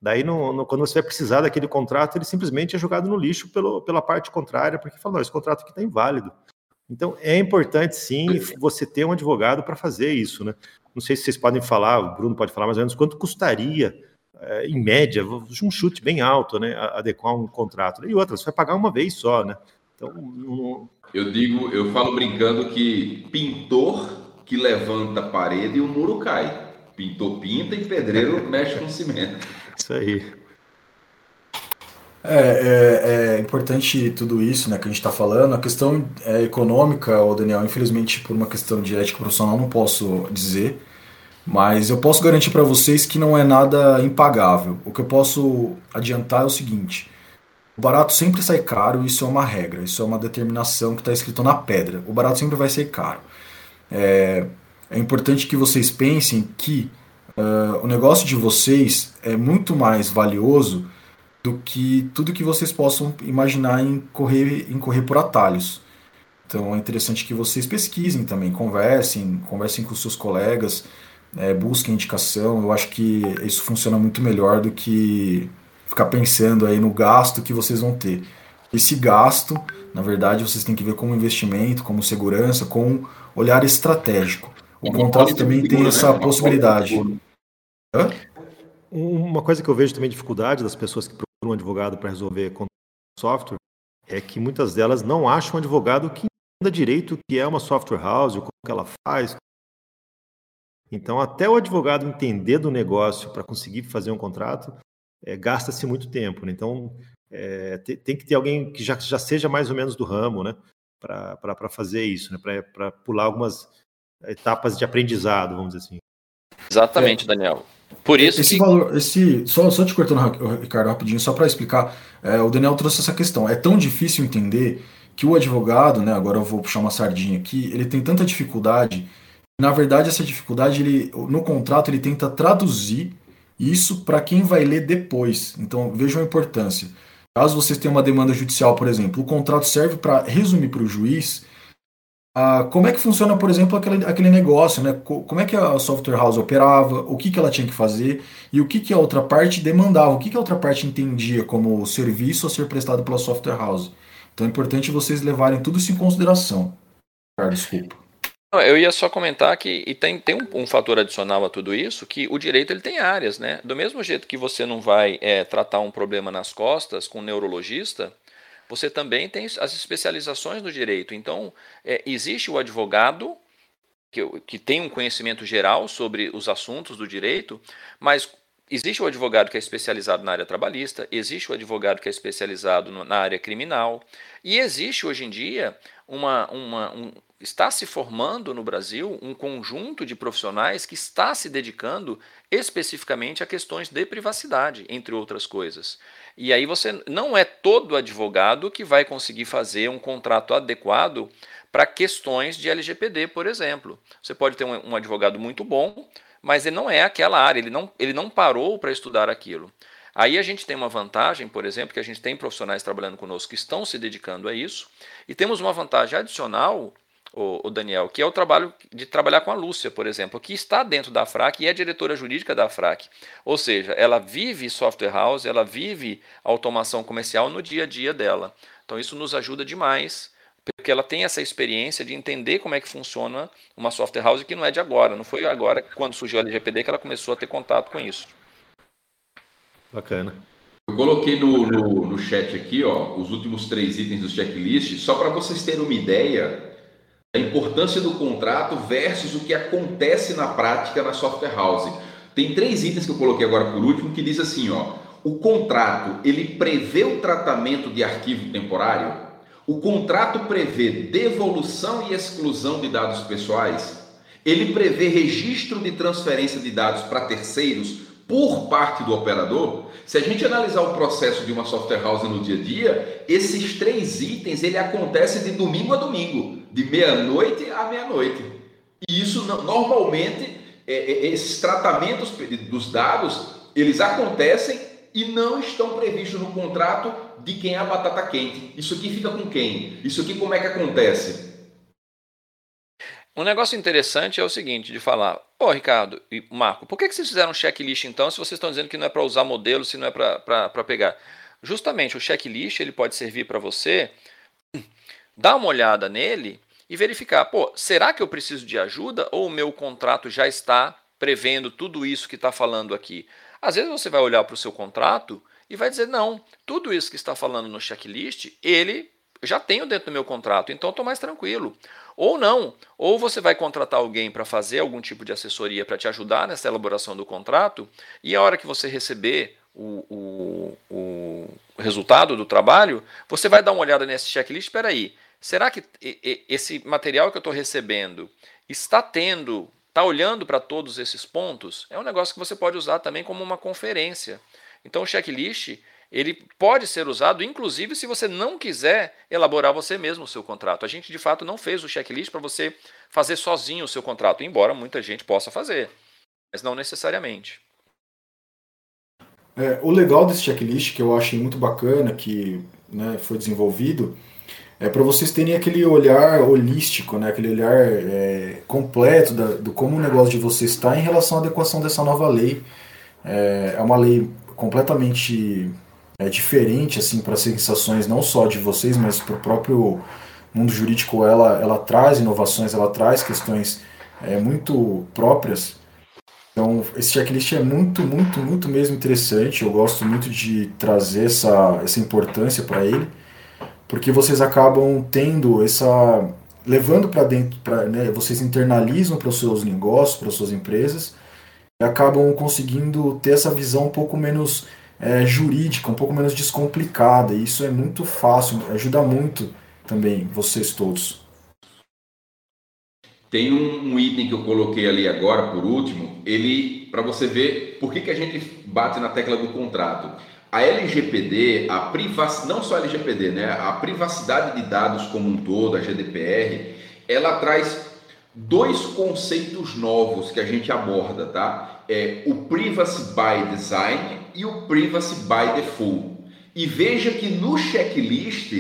Speaker 1: Daí, no, no, quando você vai precisar daquele contrato, ele simplesmente é jogado no lixo pelo, pela parte contrária, porque fala, não, esse contrato aqui está inválido. Então, é importante, sim, você ter um advogado para fazer isso, né? Não sei se vocês podem falar, o Bruno pode falar mais ou menos, quanto custaria, é, em média, um chute bem alto, né, adequar um contrato. E outra, você vai pagar uma vez só, né? Então,
Speaker 2: não... Eu digo, eu falo brincando que pintor que levanta a parede e o muro cai. Pintor pinta e pedreiro mexe com cimento.
Speaker 1: Isso aí.
Speaker 4: É, é, é, importante tudo isso né, que a gente está falando. A questão é, econômica, o Daniel, infelizmente, por uma questão de ética profissional, não posso dizer. Mas eu posso garantir para vocês que não é nada impagável. O que eu posso adiantar é o seguinte: o barato sempre sai caro, isso é uma regra, isso é uma determinação que está escrito na pedra. O barato sempre vai ser caro. É, é importante que vocês pensem que uh, o negócio de vocês é muito mais valioso do que tudo que vocês possam imaginar em correr, em correr por atalhos. Então é interessante que vocês pesquisem também, conversem, conversem com seus colegas, é, busquem indicação. Eu acho que isso funciona muito melhor do que ficar pensando aí no gasto que vocês vão ter. Esse gasto, na verdade, vocês têm que ver como investimento, como segurança, com olhar estratégico. O contrato também tem essa né? possibilidade.
Speaker 1: Hã? Uma coisa que eu vejo também dificuldade das pessoas que procuram um advogado para resolver software é que muitas delas não acham um advogado que entenda direito o que é uma software house, como que ela faz. Então, até o advogado entender do negócio para conseguir fazer um contrato, é, gasta-se muito tempo. Né? Então, é, tem, tem, que ter alguém que já, já seja mais ou menos do ramo, né? Para fazer isso, né? Para pular algumas etapas de aprendizado, vamos dizer assim.
Speaker 3: Exatamente, é, Daniel. Por isso
Speaker 4: esse
Speaker 3: que...
Speaker 4: valor, esse só, só te cortando, Ricardo, rapidinho, só para explicar, é, o Daniel trouxe essa questão. É tão difícil entender que o advogado, né? Agora eu vou puxar uma sardinha aqui. Ele tem tanta dificuldade. Na verdade, essa dificuldade, ele, no contrato, ele tenta traduzir isso para quem vai ler depois. Então vejam a importância. Caso vocês tenham uma demanda judicial, por exemplo, o contrato serve para resumir para o juiz ah, como é que funciona, por exemplo, aquele, aquele negócio, né? Como é que a software house operava, o que, que ela tinha que fazer e o que, que a outra parte demandava, o que, que a outra parte entendia como serviço a ser prestado pela software house. Então é importante vocês levarem tudo isso em consideração. Cara, desculpa.
Speaker 3: Eu ia só comentar que e tem, tem um, um, fator adicional a tudo isso, que o direito ele tem áreas, né? Do mesmo jeito que você não vai é, tratar um problema nas costas com um neurologista, você também tem as especializações no direito. Então, é, existe o advogado, que, que tem um conhecimento geral sobre os assuntos do direito, mas existe o advogado que é especializado na área trabalhista, existe o advogado que é especializado na área criminal, e existe hoje em dia uma, uma um, está se formando no Brasil um conjunto de profissionais que está se dedicando especificamente a questões de privacidade, entre outras coisas. E aí você não é todo advogado que vai conseguir fazer um contrato adequado para questões de LGPD, por exemplo. Você pode ter um, advogado muito bom, mas ele não é aquela área, ele não, ele não parou para estudar aquilo. Aí a gente tem uma vantagem, por exemplo, que a gente tem profissionais trabalhando conosco que estão se dedicando a isso, e temos uma vantagem adicional o, o, Daniel, que é o trabalho de trabalhar com a Lúcia, por exemplo, que está dentro da FRAC e é diretora jurídica da FRAC. Ou seja, ela vive software house, ela vive automação comercial no dia a dia dela. Então isso nos ajuda demais, porque ela tem essa experiência de entender como é que funciona uma software house que não é de agora, não foi agora quando surgiu a LGPD que ela começou a ter contato com isso.
Speaker 1: Bacana.
Speaker 2: Eu coloquei no, no, no chat aqui ó, os últimos três itens do checklist, só para vocês terem uma ideia a importância do contrato versus o que acontece na prática na software house. Tem três itens que eu coloquei agora por último que diz assim, ó, o contrato ele prevê o tratamento de arquivo temporário, o contrato prevê devolução e exclusão de dados pessoais, ele prevê registro de transferência de dados para terceiros por parte do operador. Se a gente analisar o processo de uma software house no dia a dia, esses três itens ele acontece de domingo a domingo de meia-noite a meia-noite. E isso normalmente, é, é, esses tratamentos dos dados, eles acontecem e não estão previstos no contrato de quem é a batata quente. Isso aqui fica com quem? Isso aqui como é que acontece?
Speaker 3: Um negócio interessante é o seguinte, de falar, ô Ricardo e Marco, por que, que vocês fizeram um checklist então, se vocês estão dizendo que não é para usar modelo, se não é para pegar? Justamente, o checklist ele pode servir para você dar uma olhada nele e verificar, pô, será que eu preciso de ajuda ou o meu contrato já está prevendo tudo isso que está falando aqui? Às vezes você vai olhar para o seu contrato e vai dizer, não, tudo isso que está falando no checklist, ele já tenho dentro do meu contrato, então estou mais tranquilo. Ou não, ou você vai contratar alguém para fazer algum tipo de assessoria para te ajudar nessa elaboração do contrato, e a hora que você receber o, o, o resultado do trabalho, você vai dar uma olhada nesse checklist, espera aí, será que esse material que eu estou recebendo está tendo, está olhando para todos esses pontos? É um negócio que você pode usar também como uma conferência. Então o checklist ele pode ser usado, inclusive, se você não quiser elaborar você mesmo o seu contrato. A gente, de fato, não fez o checklist para você fazer sozinho o seu contrato, embora muita gente possa fazer, mas não necessariamente.
Speaker 4: É, o legal desse checklist, que eu achei muito bacana, que né, foi desenvolvido, é para vocês terem aquele olhar holístico, né, aquele olhar é, completo da, do como o negócio de vocês está em relação à adequação dessa nova lei. É, é uma lei completamente é, diferente assim para as sensações não só de vocês, mas para o próprio mundo jurídico. Ela, ela traz inovações, ela traz questões é, muito próprias Então, esse checklist é muito, muito, muito mesmo interessante. Eu gosto muito de trazer essa, essa importância para ele, porque vocês acabam tendo essa. levando para dentro, pra, né, vocês internalizam para os seus negócios, para as suas empresas, e acabam conseguindo ter essa visão um pouco menos é, jurídica, um pouco menos descomplicada. E isso é muito fácil, ajuda muito também vocês todos.
Speaker 2: Tem um, um, item que eu coloquei ali agora, por último, ele para você ver por que, que a gente bate na tecla do contrato. A LGPD, a privac... não só a LGPD, né? A privacidade de dados como um todo, a GDPR, ela traz dois conceitos novos que a gente aborda, tá? É o privacy by design e o privacy by default. E veja que no checklist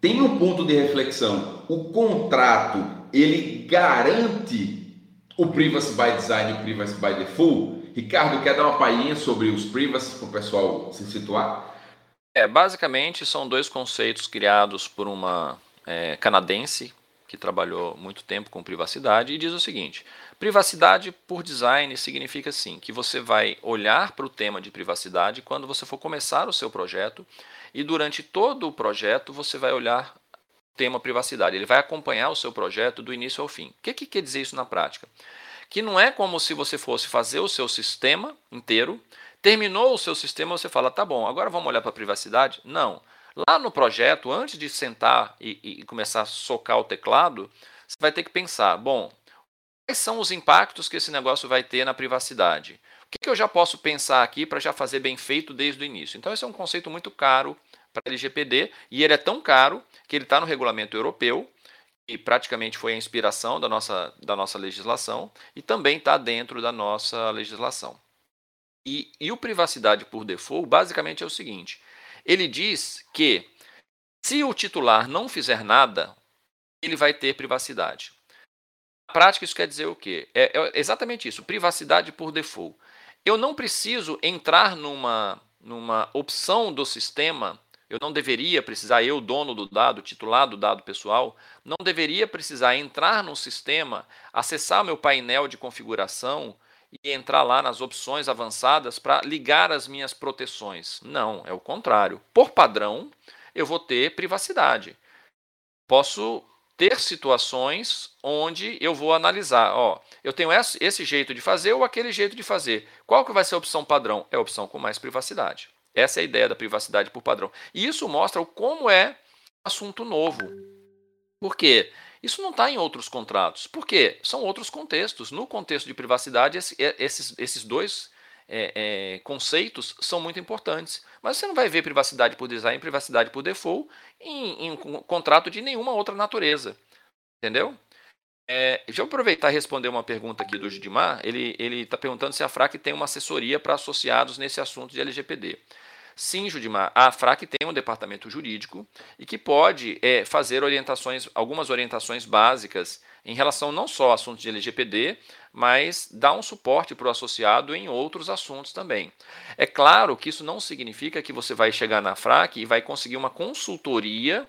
Speaker 2: tem um ponto de reflexão. O contrato ele garante o Privacy by Design e o Privacy by Default? Ricardo, quer dar uma palhinha sobre os privacy para o pessoal se situar?
Speaker 3: É, basicamente são dois conceitos criados por uma é, canadense que trabalhou muito tempo com privacidade e diz o seguinte: privacidade por design significa assim que você vai olhar para o tema de privacidade quando você for começar o seu projeto e durante todo o projeto você vai olhar tema privacidade. Ele vai acompanhar o seu projeto do início ao fim. O que, que quer dizer isso na prática? Que não é como se você fosse fazer o seu sistema inteiro, terminou o seu sistema, você fala, tá bom, agora vamos olhar para a privacidade? Não. Lá no projeto, antes de sentar e, e começar a socar o teclado, você vai ter que pensar, bom, quais são os impactos que esse negócio vai ter na privacidade? O que, que eu já posso pensar aqui para já fazer bem feito desde o início? Então, esse é um conceito muito caro para LGPD e ele é tão caro que ele está no regulamento europeu e praticamente foi a inspiração da nossa, da nossa legislação e também está dentro da nossa legislação. E, e o privacidade por default basicamente é o seguinte: ele diz que se o titular não fizer nada, ele vai ter privacidade. Na prática, isso quer dizer o quê? É, é exatamente isso: privacidade por default. Eu não preciso entrar numa, numa opção do sistema eu não deveria precisar, eu, dono do dado, titular do dado pessoal, não deveria precisar entrar no sistema, acessar meu painel de configuração e entrar lá nas opções avançadas para ligar as minhas proteções. Não, é o contrário. Por padrão, eu vou ter privacidade. Posso ter situações onde eu vou analisar, ó, eu tenho esse jeito de fazer ou aquele jeito de fazer. Qual que vai ser a opção padrão? É a opção com mais privacidade. Essa é a ideia da privacidade por padrão. E isso mostra como é assunto novo. Por quê? Isso não está em outros contratos. Por quê? São outros contextos. No contexto de privacidade, é, esses, esses dois é, é, conceitos são muito importantes. Mas você não vai ver privacidade por design privacidade por default em, em um contrato de nenhuma outra natureza. Entendeu? É, deixa eu aproveitar e responder uma pergunta aqui do Judimar. Ele está perguntando se a FRAC tem uma assessoria para associados nesse assunto de LGPD. Sim, Judimar, a FRAC tem um departamento jurídico e que pode é, fazer orientações, algumas orientações básicas em relação não só a assuntos de LGPD, mas dar um suporte para o associado em outros assuntos também. É claro que isso não significa que você vai chegar na FRAC e vai conseguir uma consultoria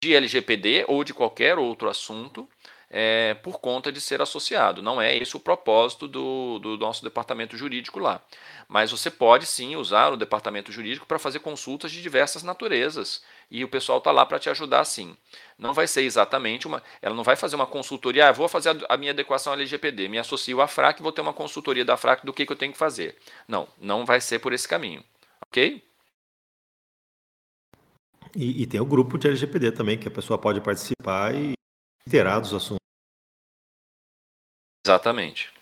Speaker 3: de LGPD ou de qualquer outro assunto é, por conta de ser associado. Não é esse o propósito do, do nosso departamento jurídico lá. Mas você pode sim usar o departamento jurídico para fazer consultas de diversas naturezas. E o pessoal está lá para te ajudar sim. Não vai ser exatamente uma. Ela não vai fazer uma consultoria, ah, vou fazer a, minha adequação à LGPD, me associo à FRAC vou ter uma consultoria da FRAC do que, que eu tenho que fazer. Não, não vai ser por esse caminho. Ok?
Speaker 1: E, e, tem o grupo de LGPD também, que a pessoa pode participar e inteirar dos assuntos.
Speaker 3: Exatamente.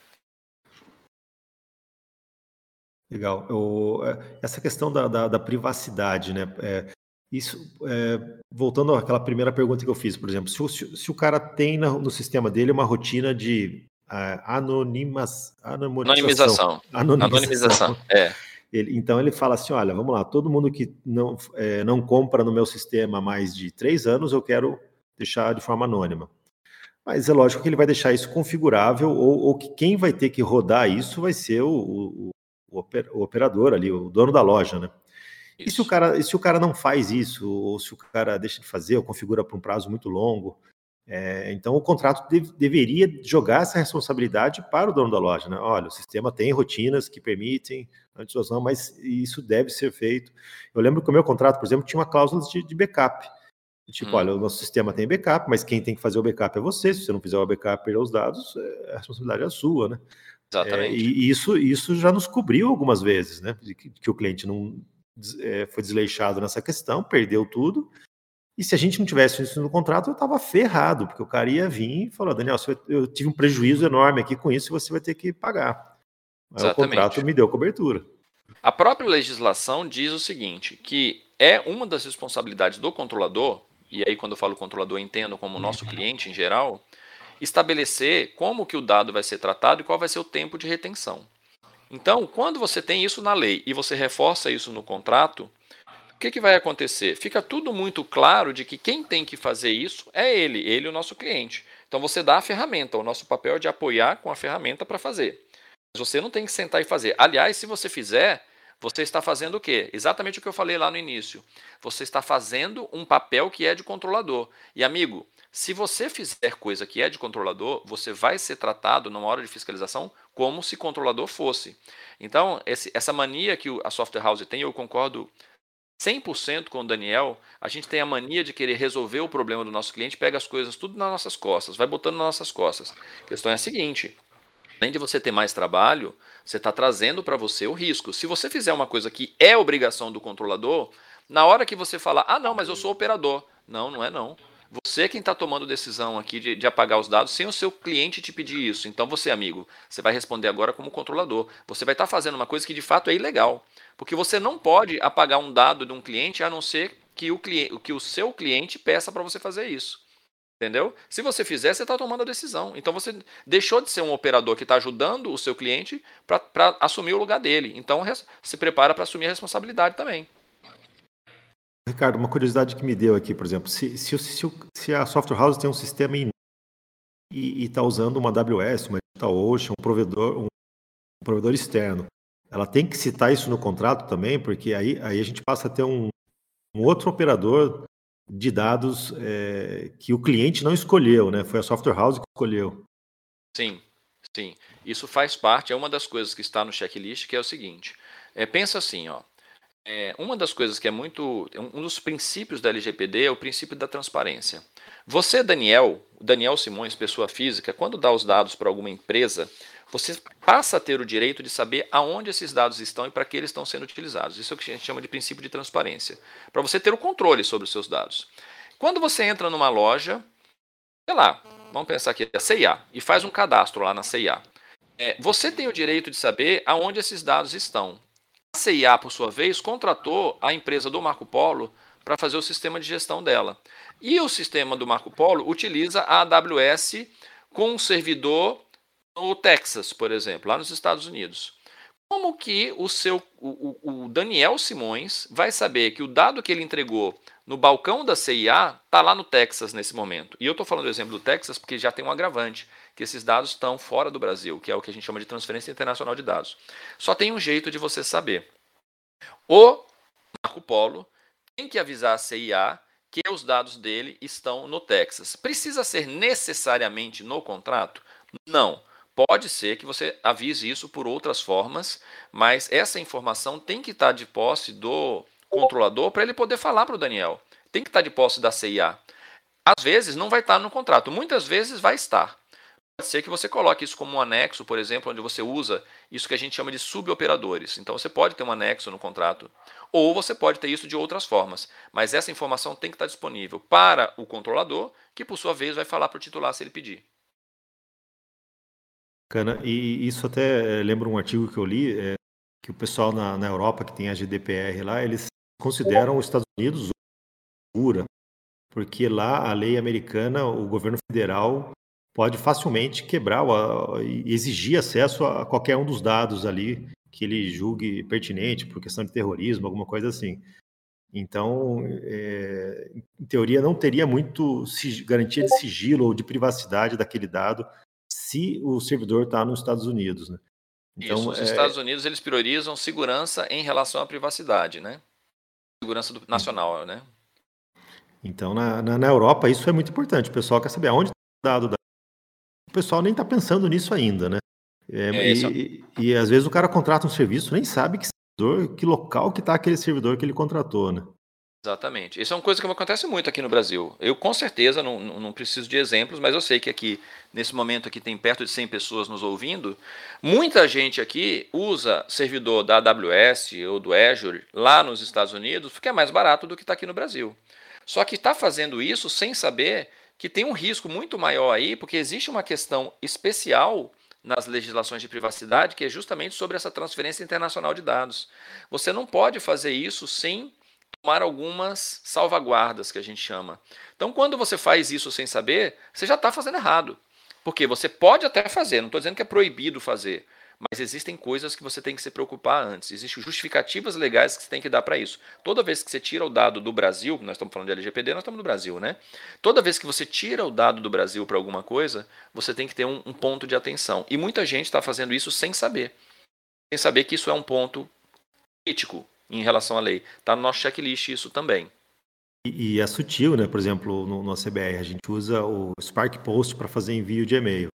Speaker 1: Legal. Eu, é, essa questão da, da, da privacidade, né? É, isso, é, voltando àquela primeira pergunta que eu fiz, por exemplo, se o, se, se o cara tem no, no, sistema dele uma rotina de uh, anonimas,
Speaker 3: anonimização. Anonimização. anonimização. É.
Speaker 1: Ele, então ele fala assim: olha, vamos lá, todo mundo que não, é, não compra no meu sistema há mais de três anos, eu quero deixar de forma anônima. Mas é lógico que ele vai deixar isso configurável, ou, ou que quem vai ter que rodar isso vai ser o, o, o operador ali, o dono da loja, né? Isso. E se o, cara, se o cara não faz isso, ou se o cara deixa de fazer, ou configura por um prazo muito longo, É, então, o contrato de, deveria jogar essa responsabilidade para o dono da loja. Né? Olha, o sistema tem rotinas que permitem antissociação, mas isso deve ser feito. Eu lembro que o meu contrato, por exemplo, tinha uma cláusula de, de backup. Tipo, hum. olha, o nosso sistema tem backup, mas quem tem que fazer o backup é você. Se você não fizer o backup perder os dados, é, a responsabilidade é sua, né?
Speaker 3: Exatamente. É,
Speaker 1: e isso, isso já nos cobriu algumas vezes, né? Que, que o cliente não é, foi desleixado nessa questão, perdeu tudo, e se a gente não tivesse isso no contrato, eu estava ferrado, porque o cara ia vir e falou: Daniel, eu tive um prejuízo enorme aqui com isso e você vai ter que pagar. Aí o contrato me deu cobertura.
Speaker 3: A própria legislação diz o seguinte: que é uma das responsabilidades do controlador, e aí quando eu falo controlador, eu entendo como nosso cliente em geral, estabelecer como que o dado vai ser tratado e qual vai ser o tempo de retenção. Então, quando você tem isso na lei e você reforça isso no contrato, que, que vai acontecer? Fica tudo muito claro de que quem tem que fazer isso é ele, ele o nosso cliente. Então você dá a ferramenta, o nosso papel é de apoiar com a ferramenta para fazer. Mas você não tem que sentar e fazer. Aliás, se você fizer, você está fazendo o quê? Exatamente o que eu falei lá no início. Você está fazendo um papel que é de controlador. E amigo, se você fizer coisa que é de controlador, você vai ser tratado numa hora de fiscalização como se controlador fosse. Então, esse, essa mania que a software house tem, eu concordo 100% com o Daniel, a gente tem a mania de querer resolver o problema do nosso cliente, pega as coisas tudo nas nossas costas, vai botando nas nossas costas. A questão é a seguinte: além de você ter mais trabalho, você está trazendo para você o risco. Se você fizer uma coisa que é obrigação do controlador, na hora que você falar, ah, não, mas eu sou operador. Não, não é não. Você é quem está tomando decisão aqui de, de, apagar os dados sem o seu cliente te pedir isso. Então você, amigo, você vai responder agora como controlador. Você vai estar tá fazendo uma coisa que de fato é ilegal. Porque você não pode apagar um dado de um cliente a não ser que o, cliente, que o seu cliente peça para você fazer isso. Entendeu? Se você fizer, você está tomando a decisão. Então você deixou de ser um operador que está ajudando o seu cliente para assumir o lugar dele. Então se prepara para assumir a responsabilidade também.
Speaker 1: Ricardo, uma curiosidade que me deu aqui, por exemplo, se, se, se, se a Software House tem um sistema in, e está usando uma AWS, uma DigitalOcean, um provedor, um, um, provedor externo, ela tem que citar isso no contrato também, porque aí, aí a gente passa a ter um, um outro operador de dados é, que o cliente não escolheu, né? Foi a Software House que escolheu.
Speaker 3: Sim, sim. Isso faz parte, é uma das coisas que está no checklist, que é o seguinte. É, pensa assim, ó. É, uma das coisas que é muito. Um dos princípios da LGPD é o princípio da transparência. Você, Daniel, Daniel Simões, pessoa física, quando dá os dados para alguma empresa, você passa a ter o direito de saber aonde esses dados estão e para que eles estão sendo utilizados. Isso é o que a gente chama de princípio de transparência. Para você ter o controle sobre os seus dados. Quando você entra numa loja, sei lá, vamos pensar aqui, a CIA, e faz um cadastro lá na CIA. É, você tem o direito de saber aonde esses dados estão. A CIA, por sua vez, contratou a empresa do Marco Polo para fazer o sistema de gestão dela. E o sistema do Marco Polo utiliza a AWS com um servidor no Texas, por exemplo, lá nos Estados Unidos. Como que o seu o, o Daniel Simões vai saber que o dado que ele entregou no balcão da CIA está lá no Texas nesse momento? E eu estou falando do exemplo do Texas porque já tem um agravante que esses dados estão fora do Brasil, que é o que a gente chama de transferência internacional de dados. Só tem um jeito de você saber. O Marco Polo tem que avisar a CIA que os dados dele estão no Texas. Precisa ser necessariamente no contrato? Não. Pode ser que você avise isso por outras formas, mas essa informação tem que estar de posse do controlador para ele poder falar para o Daniel. Tem que estar de posse da CIA. Às vezes não vai estar no contrato, muitas vezes vai estar. Pode ser que você coloque isso como um anexo, por exemplo, onde você usa isso que a gente chama de suboperadores. Então você pode ter um anexo no contrato, ou você pode ter isso de outras formas. Mas essa informação tem que estar disponível para o controlador, que por sua vez vai falar para o titular se ele pedir.
Speaker 1: E isso até eh, lembra um artigo que eu li, é, que o pessoal na, na Europa que tem a GDPR lá, eles consideram os Estados Unidos segura, porque lá a lei americana, o governo federal pode facilmente quebrar e exigir acesso a qualquer um dos dados ali que ele julgue pertinente por questão de terrorismo, alguma coisa assim. Então, é, em teoria, não teria muito garantia de sigilo ou de privacidade daquele dado se o servidor está nos Estados Unidos, né?
Speaker 3: Então, Isso, os é... Estados Unidos eles priorizam segurança em relação à privacidade, né? Segurança do, nacional, né?
Speaker 1: Então, na, na, na Europa, isso é muito importante. O pessoal quer saber aonde está o dado. Da... O pessoal nem está pensando nisso ainda, né? É, é e, e, e, às vezes o cara contrata um serviço, nem sabe que servidor, que local que está aquele servidor que ele contratou, né?
Speaker 3: Exatamente. Isso é uma coisa que acontece muito aqui no Brasil. Eu, com certeza, não, não preciso de exemplos, mas eu sei que aqui, nesse momento aqui, tem perto de 100 pessoas nos ouvindo. Muita gente aqui usa servidor da AWS ou do Azure lá nos Estados Unidos, porque é mais barato do que está aqui no Brasil. Só que está fazendo isso sem saber que tem um risco muito maior aí, porque existe uma questão especial nas legislações de privacidade, que é justamente sobre essa transferência internacional de dados. Você não pode fazer isso sem tomar algumas salvaguardas que a gente chama. Então, quando você faz isso sem saber, você já está fazendo errado. Porque você pode até fazer, não estou dizendo que é proibido fazer, mas existem coisas que você tem que se preocupar antes. Existem justificativas legais que você tem que dar para isso. Toda vez que você tira o dado do Brasil, nós estamos falando de LGPD, nós estamos no Brasil, né? Toda vez que você tira o dado do Brasil para alguma coisa, você tem que ter um, um ponto de atenção. E muita gente está fazendo isso sem saber. Sem saber que isso é um ponto crítico em relação à lei. Está no nosso checklist isso também.
Speaker 1: E, e, é sutil, né? Por exemplo, no, no CBR, a gente usa o Spark Post para fazer envio de e-mail.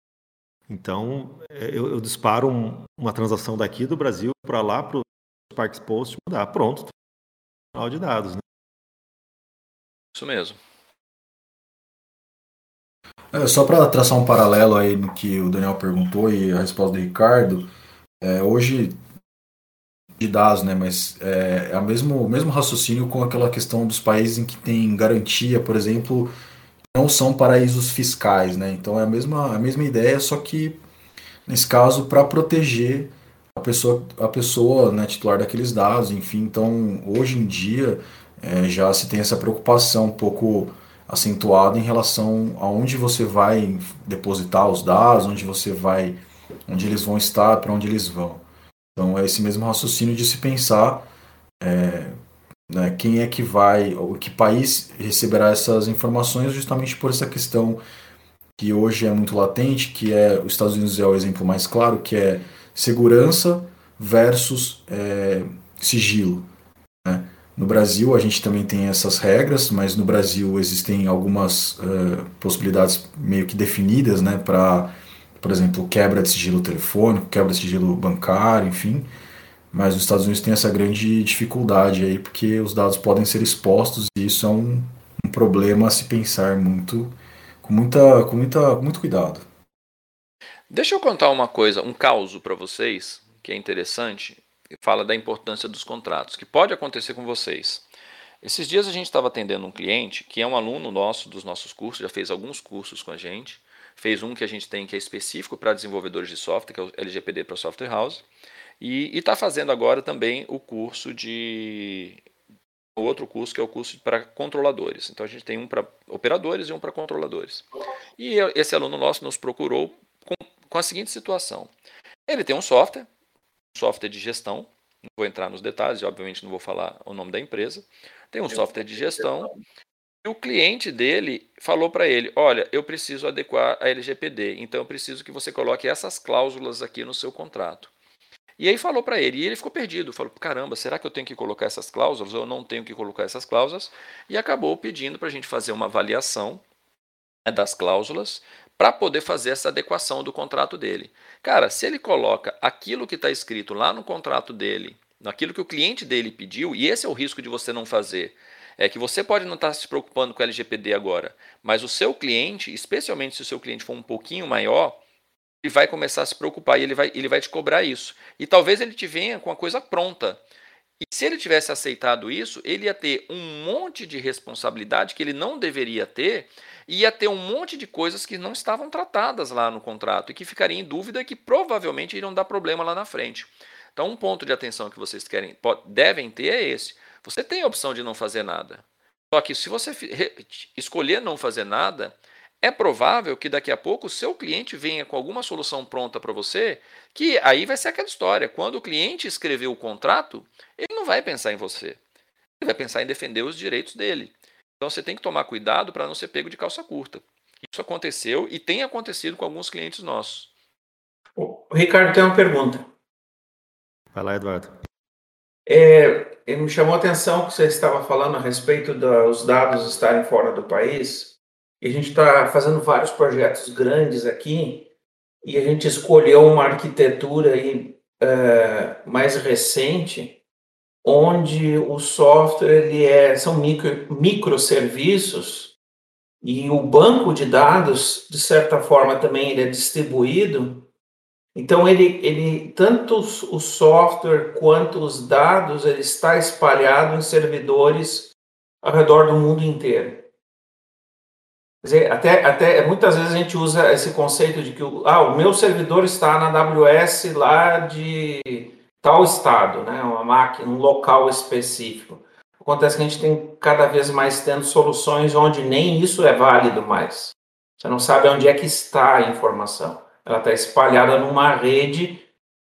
Speaker 1: Então, é, eu, eu disparo um, uma transação daqui do Brasil para lá, para o Spark Post, mandar. Pronto, final de dados. Né?
Speaker 3: Isso mesmo.
Speaker 4: É, só para traçar um paralelo aí no que o Daniel perguntou e a resposta do Ricardo, é, hoje de dados, né? Mas é, é o mesmo, mesmo raciocínio com aquela questão dos países em que tem garantia, por exemplo, não são paraísos fiscais, né? Então é a mesma, a mesma ideia, só que nesse caso para proteger a pessoa, a pessoa né, titular daqueles dados, enfim. Então hoje em dia é, já se tem essa preocupação um pouco acentuada em relação a onde você vai depositar os dados, onde você vai, onde eles vão estar, para onde eles vão. Então é esse mesmo raciocínio de se pensar é, né, quem é que vai, ou que país receberá essas informações, justamente por essa questão que hoje é muito latente, que é os Estados Unidos é o exemplo mais claro, que é segurança versus é, sigilo. Né? No Brasil a gente também tem essas regras, mas no Brasil existem algumas uh, possibilidades meio que definidas né, para por exemplo, quebra de sigilo telefônico, quebra de sigilo bancário, enfim. Mas os Estados Unidos têm essa grande dificuldade aí, porque os dados podem ser expostos e isso é um, um problema a se pensar muito, com, muita, com, muita, muito cuidado.
Speaker 3: Deixa eu contar uma coisa, um caso para vocês, que é interessante, que fala da importância dos contratos, que pode acontecer com vocês. Esses dias a gente estava atendendo um cliente que é um aluno nosso dos nossos cursos, já fez alguns cursos com a gente, fez um que a gente tem que é específico para desenvolvedores de software, que é o LGPD para Software House, e está fazendo agora também o curso de outro curso que é o curso para controladores. Então a gente tem um para operadores e um para controladores. E esse aluno nosso nos procurou com, com a seguinte situação: ele tem um software, um software de gestão. Não vou entrar nos detalhes, obviamente não vou falar o nome da empresa. Tem um software de gestão o cliente dele falou para ele: Olha, eu preciso adequar a LGPD, então eu preciso que você coloque essas cláusulas aqui no seu contrato. E aí falou para ele, e ele ficou perdido, falou: caramba, será que eu tenho que colocar essas cláusulas ou eu não tenho que colocar essas cláusulas? E acabou pedindo para a gente fazer uma avaliação né, das cláusulas para poder fazer essa adequação do contrato dele. Cara, se ele coloca aquilo que está escrito lá no contrato dele, naquilo que o cliente dele pediu, e esse é o risco de você não fazer é que você pode não estar se preocupando com o LGPD agora, mas o seu cliente, especialmente se o seu cliente for um pouquinho maior, ele vai começar a se preocupar e ele vai, ele vai te cobrar isso. E talvez ele te venha com a coisa pronta. E se ele tivesse aceitado isso, ele ia ter um monte de responsabilidade que ele não deveria ter, e ia ter um monte de coisas que não estavam tratadas lá no contrato e que ficaria em dúvida e que provavelmente iriam dar problema lá na frente. Então, um ponto de atenção que vocês querem, devem ter é esse. Você tem a opção de não fazer nada. Só que se você escolher não fazer nada, é provável que daqui a pouco o seu cliente venha com alguma solução pronta para você, que aí vai ser aquela história. Quando o cliente escrever o contrato, ele não vai pensar em você. Ele vai pensar em defender os direitos dele. Então você tem que tomar cuidado para não ser pego de calça curta. Isso aconteceu e tem acontecido com alguns clientes nossos.
Speaker 5: O Ricardo tem uma pergunta.
Speaker 1: Vai lá, Eduardo.
Speaker 5: É, me chamou a atenção que você estava falando a respeito dos dados estarem fora do país. E a gente está fazendo vários projetos grandes aqui e a gente escolheu uma arquitetura aí, é, mais recente, onde o software ele é, são micro, microserviços e o banco de dados, de certa forma, também ele é distribuído. Então, ele, ele tanto o software quanto os dados, ele está espalhado em servidores ao redor do mundo inteiro. Quer dizer, até, até muitas vezes a gente usa esse conceito de que ah, o meu servidor está na AWS lá de tal estado, né? uma máquina, um local específico. Acontece que a gente tem cada vez mais tendo soluções onde nem isso é válido mais. Você não sabe onde é que está a informação. Ela está espalhada numa rede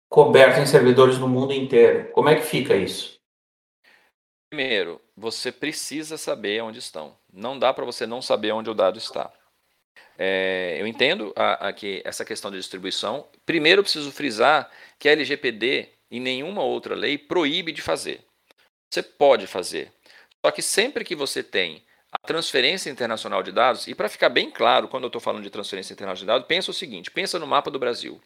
Speaker 5: coberta em servidores no mundo inteiro. Como é que fica isso?
Speaker 3: Primeiro, você precisa saber onde estão. Não dá para você não saber onde o dado está. É, eu entendo aqui essa questão de distribuição. Primeiro, preciso frisar que a LGPD e nenhuma outra lei proíbe de fazer. Você pode fazer. Só que sempre que você tem a transferência internacional de dados, e para ficar bem claro, quando eu estou falando de transferência internacional de dados, pensa o seguinte: pensa no mapa do Brasil.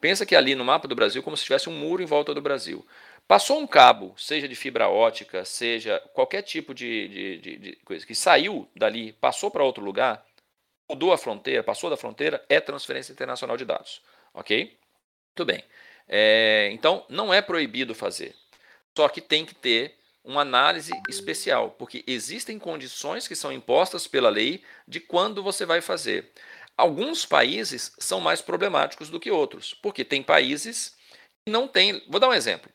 Speaker 3: Pensa que ali no mapa do Brasil, como se tivesse um muro em volta do Brasil. Passou um cabo, seja de fibra ótica, seja qualquer tipo de, de, de, de coisa, que saiu dali, passou para outro lugar, mudou a fronteira, passou da fronteira, é transferência internacional de dados. Ok? Muito bem. É, então, não é proibido fazer. Só que tem que ter uma análise especial, porque existem condições que são impostas pela lei de quando você vai fazer. Alguns países são mais problemáticos do que outros, porque tem países que não têm. Vou dar um exemplo.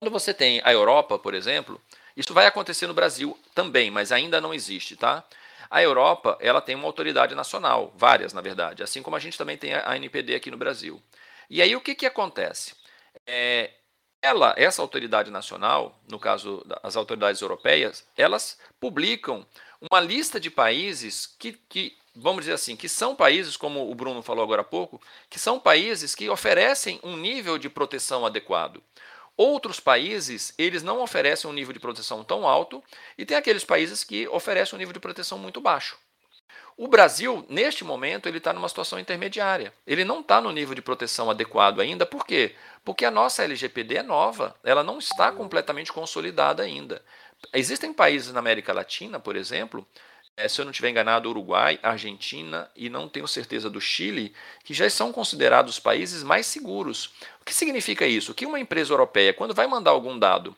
Speaker 3: Quando você tem a Europa, por exemplo, isso vai acontecer no Brasil também, mas ainda não existe, tá? A Europa, ela tem uma autoridade nacional, várias, na verdade, assim como a gente também tem a NPD aqui no Brasil. E aí o que, que acontece? É, ela, essa autoridade nacional, no caso das autoridades europeias, elas publicam uma lista de países que, que, vamos dizer assim, que são países, como o Bruno falou agora há pouco, que são países que oferecem um nível de proteção adequado. Outros países, eles não oferecem um nível de proteção tão alto, e tem aqueles países que oferecem um nível de proteção muito baixo. O Brasil, neste momento, ele está numa situação intermediária. Ele não está no nível de proteção adequado ainda. Por quê? Porque a nossa LGPD é nova. Ela não está completamente consolidada ainda. Existem países na América Latina, por exemplo, é, se eu não estiver enganado, Uruguai, Argentina e não tenho certeza do Chile, que já são considerados países mais seguros. O que significa isso? Que uma empresa europeia, quando vai mandar algum dado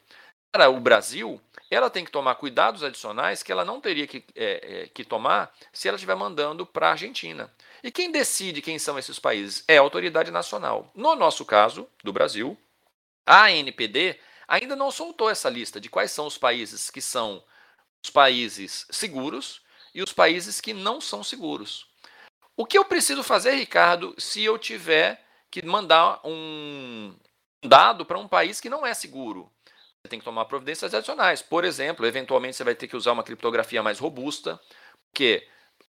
Speaker 3: para o Brasil, ela tem que tomar cuidados adicionais que ela não teria que, é, é, que tomar se ela estiver mandando para a Argentina. E quem decide quem são esses países? É a autoridade nacional. No nosso caso, do Brasil, a ANPD ainda não soltou essa lista de quais são os países que são os países seguros e os países que não são seguros. O que eu preciso fazer, Ricardo, se eu tiver que mandar um dado para um país que não é seguro? Você tem que tomar providências adicionais. Por exemplo, eventualmente você vai ter que usar uma criptografia mais robusta, porque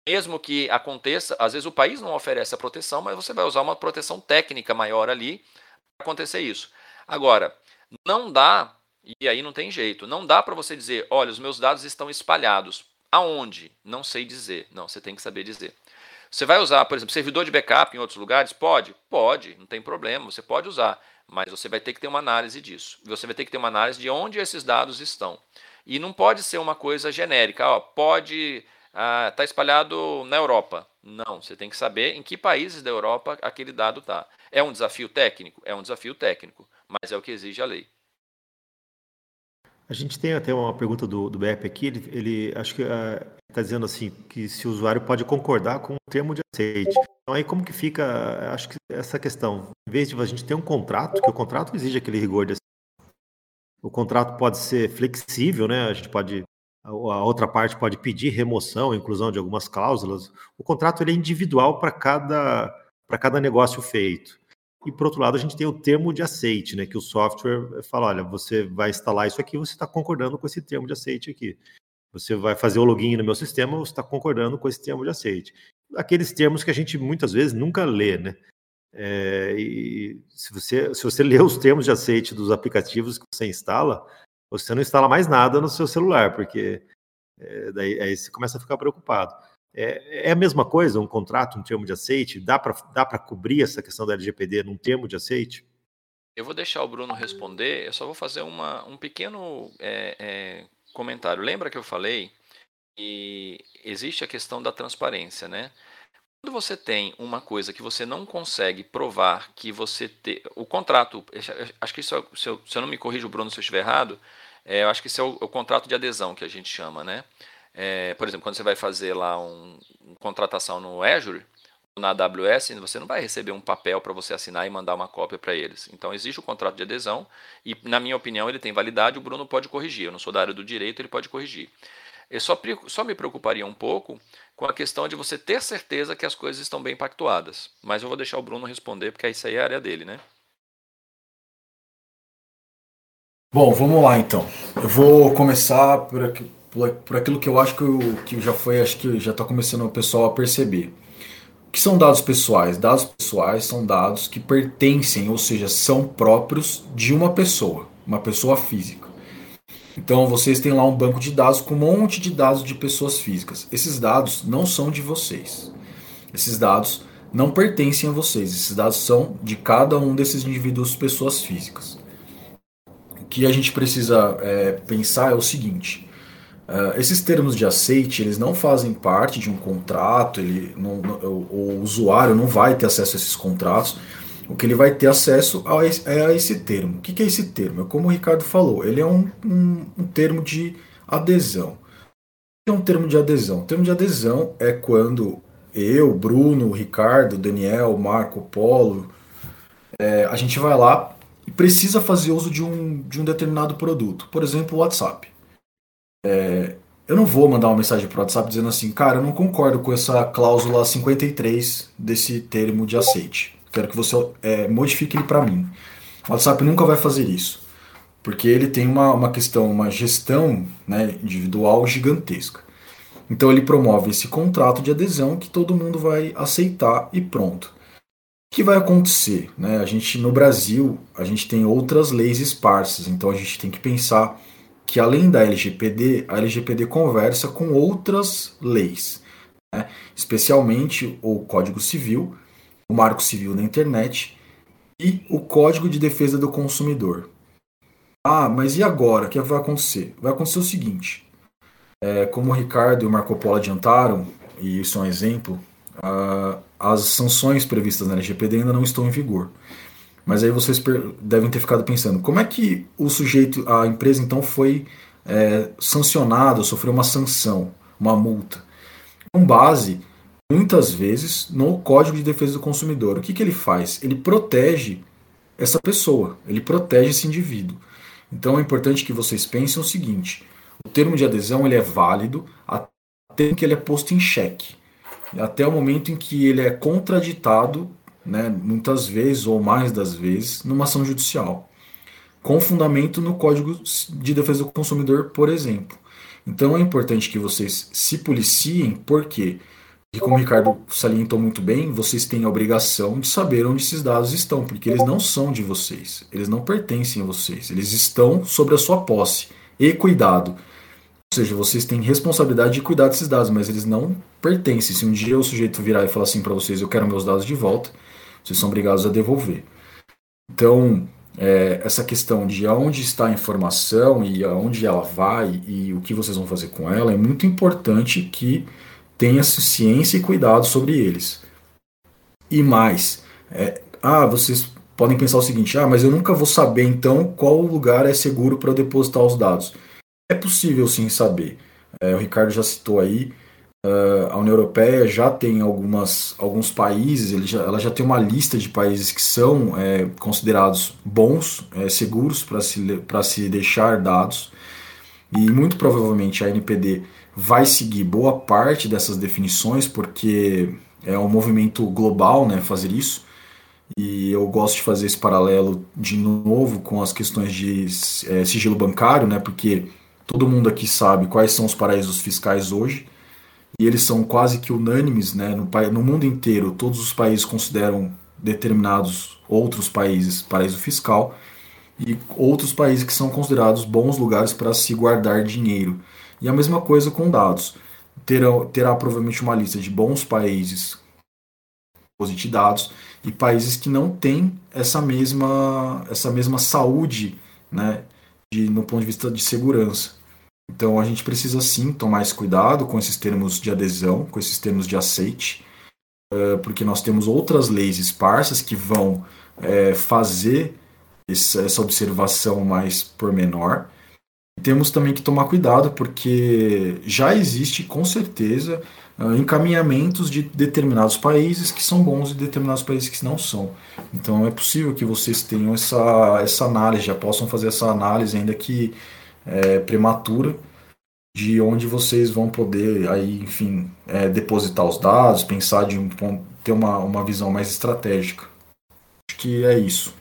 Speaker 3: mesmo que aconteça, às vezes o país não oferece a proteção, mas você vai usar uma proteção técnica maior ali para acontecer isso. Agora, não dá, e aí não tem jeito, não dá para você dizer, olha, os meus dados estão espalhados. Aonde? Não sei dizer. Não, você tem que saber dizer. Você vai usar, por exemplo, servidor de backup em outros lugares? Pode? Pode, não tem problema, você pode usar. Mas você vai ter que ter uma análise disso. Você vai ter que ter uma análise de onde esses dados estão. E não pode ser uma coisa genérica. Ó, pode estar ah, tá espalhado na Europa. Não, você tem que saber em que países da Europa aquele dado está. É um desafio técnico? É um desafio técnico, mas é o que exige a lei.
Speaker 1: A gente tem até uma pergunta do, do BEP aqui, ele, ele acho que está uh, dizendo assim, que se o usuário pode concordar com o termo de aceite. Então aí como que fica, acho que essa questão, em vez de a gente ter um contrato, que o contrato exige aquele rigor de o contrato pode ser flexível, né? A gente pode a outra parte pode pedir remoção, inclusão de algumas cláusulas. O contrato ele é individual para cada para cada negócio feito. E por outro lado, a gente tem o termo de aceite, né? Que o software fala: olha, você vai instalar isso aqui, você está concordando com esse termo de aceite aqui. Você vai fazer o login no meu sistema, você está concordando com esse termo de aceite aqueles termos que a gente muitas vezes nunca lê, né? É, e se você, se você lê os termos de aceite dos aplicativos que você instala, você não instala mais nada no seu celular, porque é, daí aí você começa a ficar preocupado. É, é, a mesma coisa, um contrato, um termo de aceite? Dá para dá cobrir essa questão da LGPD num termo de aceite?
Speaker 3: Eu vou deixar o Bruno responder, eu só vou fazer uma, um pequeno é, é, comentário. Lembra que eu falei que existe a questão da transparência, né? Quando você tem uma coisa que você não consegue provar que você tem. O contrato, acho que isso, é, se eu, se eu não me corrijo, Bruno, se eu estiver errado, é, eu acho que isso é o, o, contrato de adesão que a gente chama, né? É, por exemplo, quando você vai fazer lá um, uma contratação no Azure, na AWS, você não vai receber um papel para você assinar e mandar uma cópia para eles. Então existe o contrato de adesão e, na minha opinião, ele tem validade. O Bruno pode corrigir. Eu não sou da área do direito, ele pode corrigir. Eu só, só me preocuparia um pouco com a questão de você ter certeza que as coisas estão bem pactuadas. Mas eu vou deixar o Bruno responder, porque isso aí é a área dele, né?
Speaker 4: Bom, vamos lá então. Eu vou começar por, por, por aquilo que eu acho que, eu, que já foi, acho que já está começando o pessoal a perceber. O que são dados pessoais? Dados pessoais são dados que pertencem, ou seja, são próprios de uma pessoa, uma pessoa física. Então vocês têm lá um banco de dados com um monte de dados de pessoas físicas. Esses dados não são de vocês. Esses dados não pertencem a vocês. Esses dados são de cada um desses indivíduos, pessoas físicas que a gente precisa é, pensar é o seguinte: uh, esses termos de aceite eles não fazem parte de um contrato, ele não, não, o, o, usuário não vai ter acesso a esses contratos. O que ele vai ter acesso a esse, é a esse termo. O que, que é esse termo? É como o Ricardo falou, ele é um, um, um termo de adesão. O que é um termo de adesão? O termo de adesão é quando eu, Bruno, Ricardo, Daniel, Marco, Polo, é, a gente vai lá e precisa fazer uso de um, de um determinado produto. Por exemplo, o WhatsApp. É, eu não vou mandar uma mensagem para o WhatsApp dizendo assim, cara, eu não concordo com essa cláusula 53 desse termo de aceite. Quero que você é, modifique ele para mim. O WhatsApp nunca vai fazer isso, porque ele tem uma, uma questão, uma gestão né, individual gigantesca. Então ele promove esse contrato de adesão que todo mundo vai aceitar e pronto que vai acontecer? Né? A gente no Brasil a gente tem outras leis esparsas, então a gente tem que pensar que além da LGPD, a LGPD conversa com outras leis, né? especialmente o Código Civil, o Marco Civil da Internet e o Código de Defesa do Consumidor. Ah, mas e agora? O que vai acontecer? Vai acontecer o seguinte: é, como o Ricardo e o Marco Polo adiantaram, e isso é um exemplo, uh, as sanções previstas na LGPD ainda não estão em vigor. Mas aí vocês devem ter ficado pensando, como é que o sujeito, a empresa então foi é, sancionada, sofreu uma sanção, uma multa? Com base, muitas vezes, no Código de Defesa do Consumidor. O que, que ele faz? Ele protege essa pessoa, ele protege esse indivíduo. Então é importante que vocês pensem o seguinte: o termo de adesão ele é válido até que ele é posto em xeque até o momento em que ele é contraditado, né, muitas vezes ou mais das vezes, numa ação judicial, com fundamento no Código de Defesa do Consumidor, por exemplo. Então é importante que vocês se policiem, porque, e como o Ricardo salientou muito bem, vocês têm a obrigação de saber onde esses dados estão, porque eles não são de vocês, eles não pertencem a vocês, eles estão sobre a sua posse. E cuidado, ou seja, vocês têm responsabilidade de cuidar desses dados, mas eles não pertencem. Se um dia o sujeito virar e falar assim para vocês, eu quero meus dados de volta, vocês são obrigados a devolver. Então, é, essa questão de aonde está a informação e aonde ela vai e o que vocês vão fazer com ela é muito importante que tenha ciência e cuidado sobre eles. E mais, é, ah, vocês podem pensar o seguinte: ah, mas eu nunca vou saber então qual lugar é seguro para depositar os dados. É possível sim saber. É, o Ricardo já citou aí, uh, a União Europeia já tem algumas, alguns países, já, ela já tem uma lista de países que são é, considerados bons, é, seguros para se, se deixar dados. E muito provavelmente a NPD vai seguir boa parte dessas definições, porque é um movimento global né, fazer isso. E eu gosto de fazer esse paralelo de novo com as questões de é, sigilo bancário, né, porque Todo mundo aqui sabe quais são os paraísos fiscais hoje, e eles são quase que unânimes né? no, no mundo inteiro. Todos os países consideram determinados outros países paraíso fiscal. e outros países que são considerados bons lugares para se guardar dinheiro. E a mesma coisa com dados. Terá, terá provavelmente uma lista de bons países de dados e países que não têm essa mesma, essa mesma saúde né, de, no ponto de vista de segurança. Então a gente precisa sim tomar esse cuidado com esses termos de adesão, com esses termos de aceite, eh, porque nós temos outras leis esparsas que vão eh, fazer essa observação mais pormenor. Temos também que tomar cuidado, porque já existe com certeza ah, encaminhamentos de determinados países que são bons e determinados países que não são. Então é possível que vocês tenham essa, essa análise, já possam fazer essa análise ainda que é, prematura de onde vocês vão poder aí, enfim, é, depositar os dados, pensar de um ter uma, uma visão mais estratégica. Acho que é isso.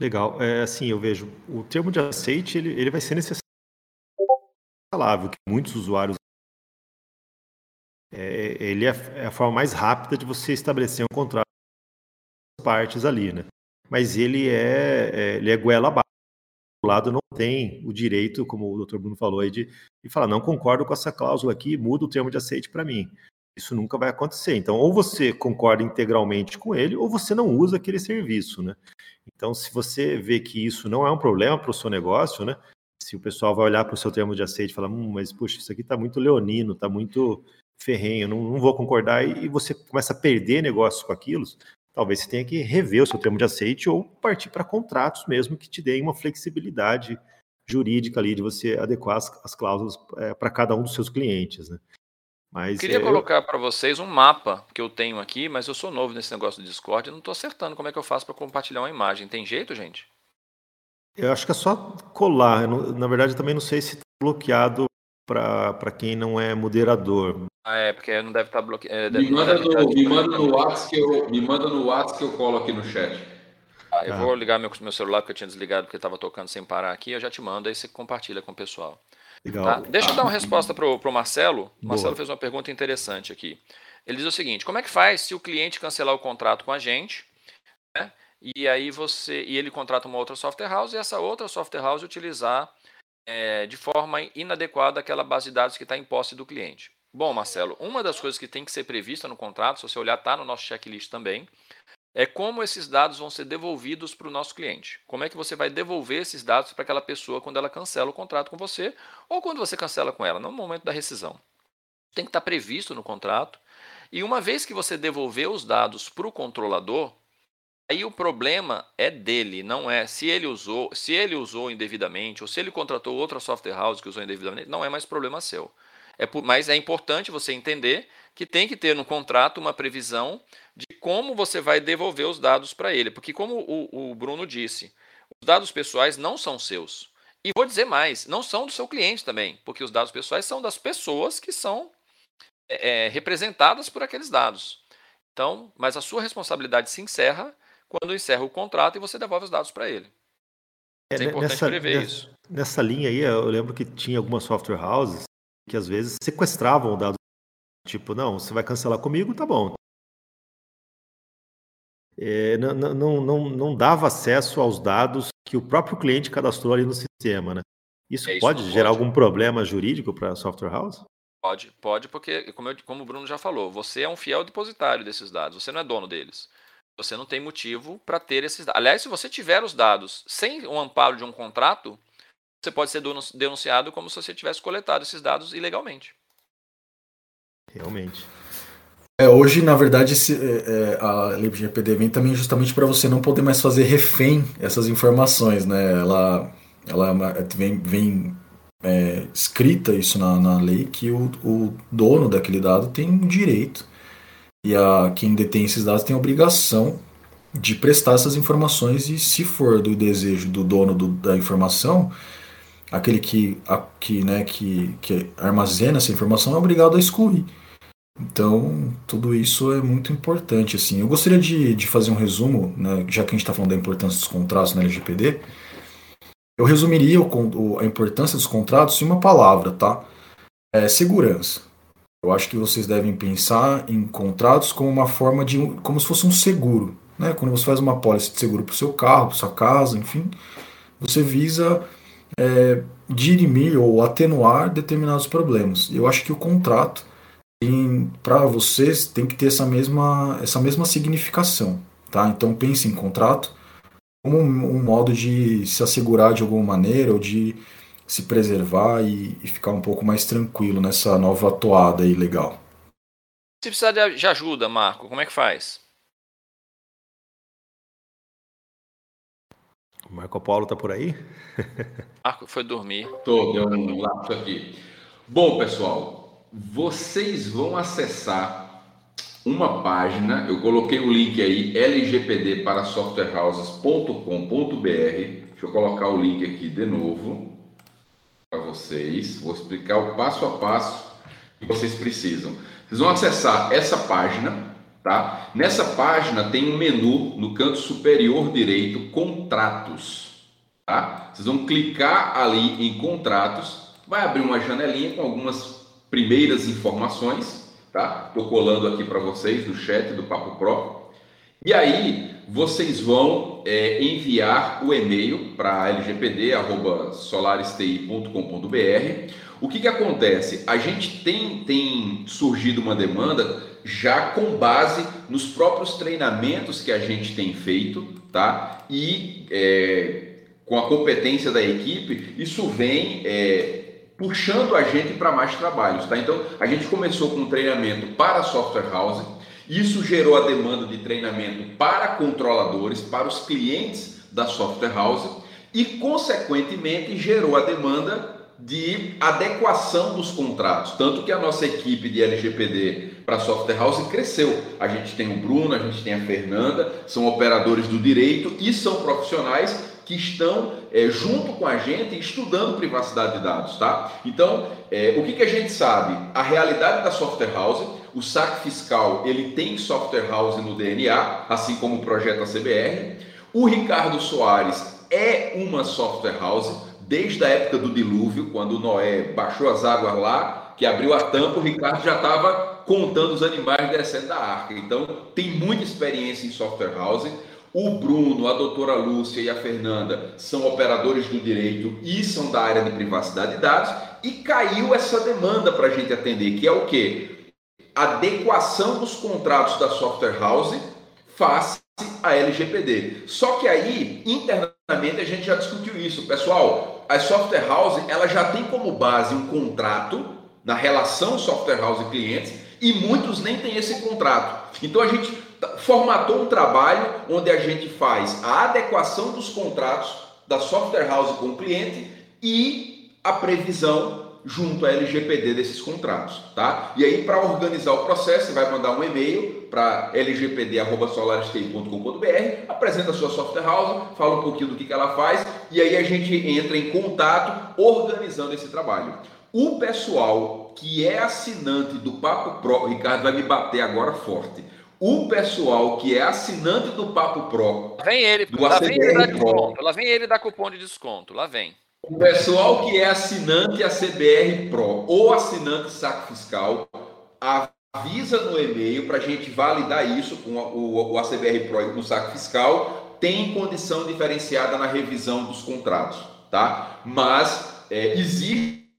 Speaker 1: Legal. É, assim, eu vejo o termo de aceite ele, ele vai ser necessário que muitos usuários é, ele é, é a forma mais rápida de você estabelecer um contrato com as partes ali, né? Mas ele é, é ele é goela abaixo. O lado não tem o direito, como o Dr. Bruno falou aí, de, de falar, não concordo com essa cláusula aqui, muda o termo de aceite para mim. Isso nunca vai acontecer. Então, ou você concorda integralmente com ele, ou você não usa aquele serviço, né? Então, se você vê que isso não é um problema para o seu negócio, né? Se o pessoal vai olhar para o seu termo de aceite e falar, hum, mas puxa, isso aqui está muito leonino, está muito ferrenho, não, não vou concordar, e, você começa a perder negócios com aquilo, talvez você tenha que rever o seu termo de aceite ou partir para contratos mesmo que te deem uma flexibilidade jurídica ali de você adequar as, as cláusulas é, para cada um dos seus clientes, né?
Speaker 3: Mas queria é, colocar para vocês um mapa que eu tenho aqui, mas eu sou novo nesse negócio do Discord e não estou acertando como é que eu faço para compartilhar uma imagem. Tem jeito, gente?
Speaker 1: Eu acho que é só colar. Não, na verdade, eu também não sei se está bloqueado para quem não é moderador.
Speaker 3: Ah, é, porque não deve estar tá bloqueado. É,
Speaker 2: me, manda no, me manda no WhatsApp que eu me manda no WhatsApp que eu colo aqui no chat.
Speaker 3: Ah, eu ah. vou ligar meu, meu celular porque eu tinha desligado porque estava tocando sem parar aqui. Eu já te mando aí você compartilha com o pessoal. Legal. Tá? Deixa eu dar uma resposta para o Marcelo. O Marcelo fez uma pergunta interessante aqui. Ele diz o seguinte: como é que faz se o cliente cancelar o contrato com a gente, né? E aí você e ele contrata uma outra software house e essa outra software house utilizar é, de forma inadequada aquela base de dados que está em posse do cliente. Bom, Marcelo, uma das coisas que tem que ser prevista no contrato, se você olhar, está no nosso checklist também, é como esses dados vão ser devolvidos para o nosso cliente. Como é que você vai devolver esses dados para aquela pessoa quando ela cancela o contrato com você ou quando você cancela com ela, no momento da rescisão. Tem que estar previsto no contrato. E uma vez que você devolver os dados para o controlador, Aí o problema é dele, não é se ele usou, se ele usou indevidamente ou se ele contratou outra software house que usou indevidamente, não é mais problema seu. É por, mas é importante você entender que tem que ter no contrato uma previsão de como você vai devolver os dados para ele, porque como o, o Bruno disse, os dados pessoais não são seus. E vou dizer mais, não são do seu cliente também, porque os dados pessoais são das pessoas que são é, é representadas por aqueles dados. Então, mas a sua responsabilidade se encerra quando encerra o contrato e você devolve os dados para ele.
Speaker 1: É, é importante nessa, prever nessa, isso. Nessa linha aí, eu lembro que tinha algumas software houses que às vezes sequestravam o dado. Tipo, não, você vai cancelar comigo, tá bom. É, não, não, não, não dava acesso aos dados que o próprio cliente cadastrou ali no sistema, né? Isso, é, isso pode gerar pode. algum problema jurídico para a software house?
Speaker 3: Pode, pode, porque, como, eu, como o Bruno já falou, você é um fiel depositário desses dados, você não é dono deles. Você não tem motivo para ter esses dados. Aliás, se você tiver os dados sem o amparo de um contrato, você pode ser denunciado como se você tivesse coletado esses dados ilegalmente.
Speaker 1: Realmente.
Speaker 4: É, hoje, na verdade, esse, é, é a lei GPD vem também justamente para você não poder mais fazer refém essas informações, né? Ela, ela vem, vem é, escrita isso na, na lei que o, o dono daquele dado tem um direito e a, quem detém esses dados tem a obrigação de prestar essas informações e se for do desejo do dono do, da informação, aquele que, a, que, né, que, que armazena essa informação é obrigado a excluir. Então, tudo isso é muito importante. Assim. Eu gostaria de, de fazer um resumo, né, já que a gente está falando da importância dos contratos na LGPD. Eu resumiria o, a importância dos contratos em uma palavra, tá? É segurança. Eu acho que vocês devem pensar em contratos como uma forma de. como se fosse um seguro. Né? Quando você faz uma pólice de seguro para o seu carro, para sua casa, enfim. você visa é, dirimir ou atenuar determinados problemas. Eu acho que o contrato para vocês tem que ter essa mesma, essa mesma significação. Tá? Então pense em contrato como um, um modo de se assegurar de alguma maneira ou de se preservar e, e, ficar um pouco mais tranquilo nessa nova toada aí legal.
Speaker 3: Se precisar de ajuda, Marco, como é que faz?
Speaker 1: Marco Paulo tá por aí?
Speaker 3: Marco foi dormir.
Speaker 2: Tô, deu um lapso aqui. Bom, pessoal, vocês vão acessar uma página, eu coloquei o link aí, lgpd para softwarehouses.com.br. Deixa eu colocar o link aqui de novo para vocês. Vou explicar o passo a passo que vocês precisam. Vocês vão acessar essa página Tá? Nessa página tem um menu no canto superior direito, contratos. Tá? Vocês vão clicar ali em contratos, vai abrir uma janelinha com algumas primeiras informações. Tá? Estou colando aqui para vocês no chat do Papo Pro. E aí vocês vão é, enviar o e-mail para lgpd@solaresti.com.br. O que, que acontece? A gente tem, tem surgido uma demanda já com base nos próprios treinamentos que a gente tem feito, tá? E é, com a competência da equipe, isso vem é, puxando a gente para mais trabalhos, tá? Então, a gente começou com um treinamento para software house, isso gerou a demanda de treinamento para controladores, para os clientes da software house e, consequentemente, gerou a demanda de adequação dos contratos. Tanto que a nossa equipe de LGPD para Software House cresceu. A gente tem o Bruno, a gente tem a Fernanda, são operadores do direito e são profissionais que estão é, junto com a gente estudando privacidade de dados, tá? Então, é, o que, que a gente sabe? A realidade da Software House, o saque fiscal, ele tem Software House no DNA, assim como o projeto ACBR. O Ricardo Soares é uma Software House, desde a época do dilúvio, quando Noé baixou as águas lá, que abriu a tampa, o Ricardo já estava contando os animais descendo da arca. Então, tem muita experiência em software house. O Bruno, a doutora Lúcia e a Fernanda são operadores do direito e são da área de privacidade de dados. E caiu essa demanda para a gente atender, que é o quê? Adequação dos contratos da software house face a LGPD. Só que aí, internamente, a gente já discutiu isso. Pessoal, a software house ela já tem como base um contrato na relação software house e clientes e muitos nem têm esse contrato. Então a gente formatou um trabalho onde a gente faz a adequação dos contratos da software house com o cliente e a previsão junto à LGPD desses contratos, tá? E aí para organizar o processo, você vai mandar um e-mail para lgpd@solarstay.com.br, apresenta a sua software house, fala um pouquinho do que, que ela faz e aí a gente entra em contato organizando esse trabalho. O pessoal que é assinante do Papo Pro, o Ricardo vai me bater agora forte. O pessoal que é assinante do Papo Pro,
Speaker 3: vem ele, lá vem ele dar desconto, lá vem ele dar cupom de desconto, lá vem.
Speaker 2: O pessoal que é assinante ACBR Pro ou assinante Saco Fiscal, avisa no e-mail para a gente validar isso com o, o ACBR Pro no Saco Fiscal, tem condição diferenciada na revisão dos contratos, tá? Mas é, existe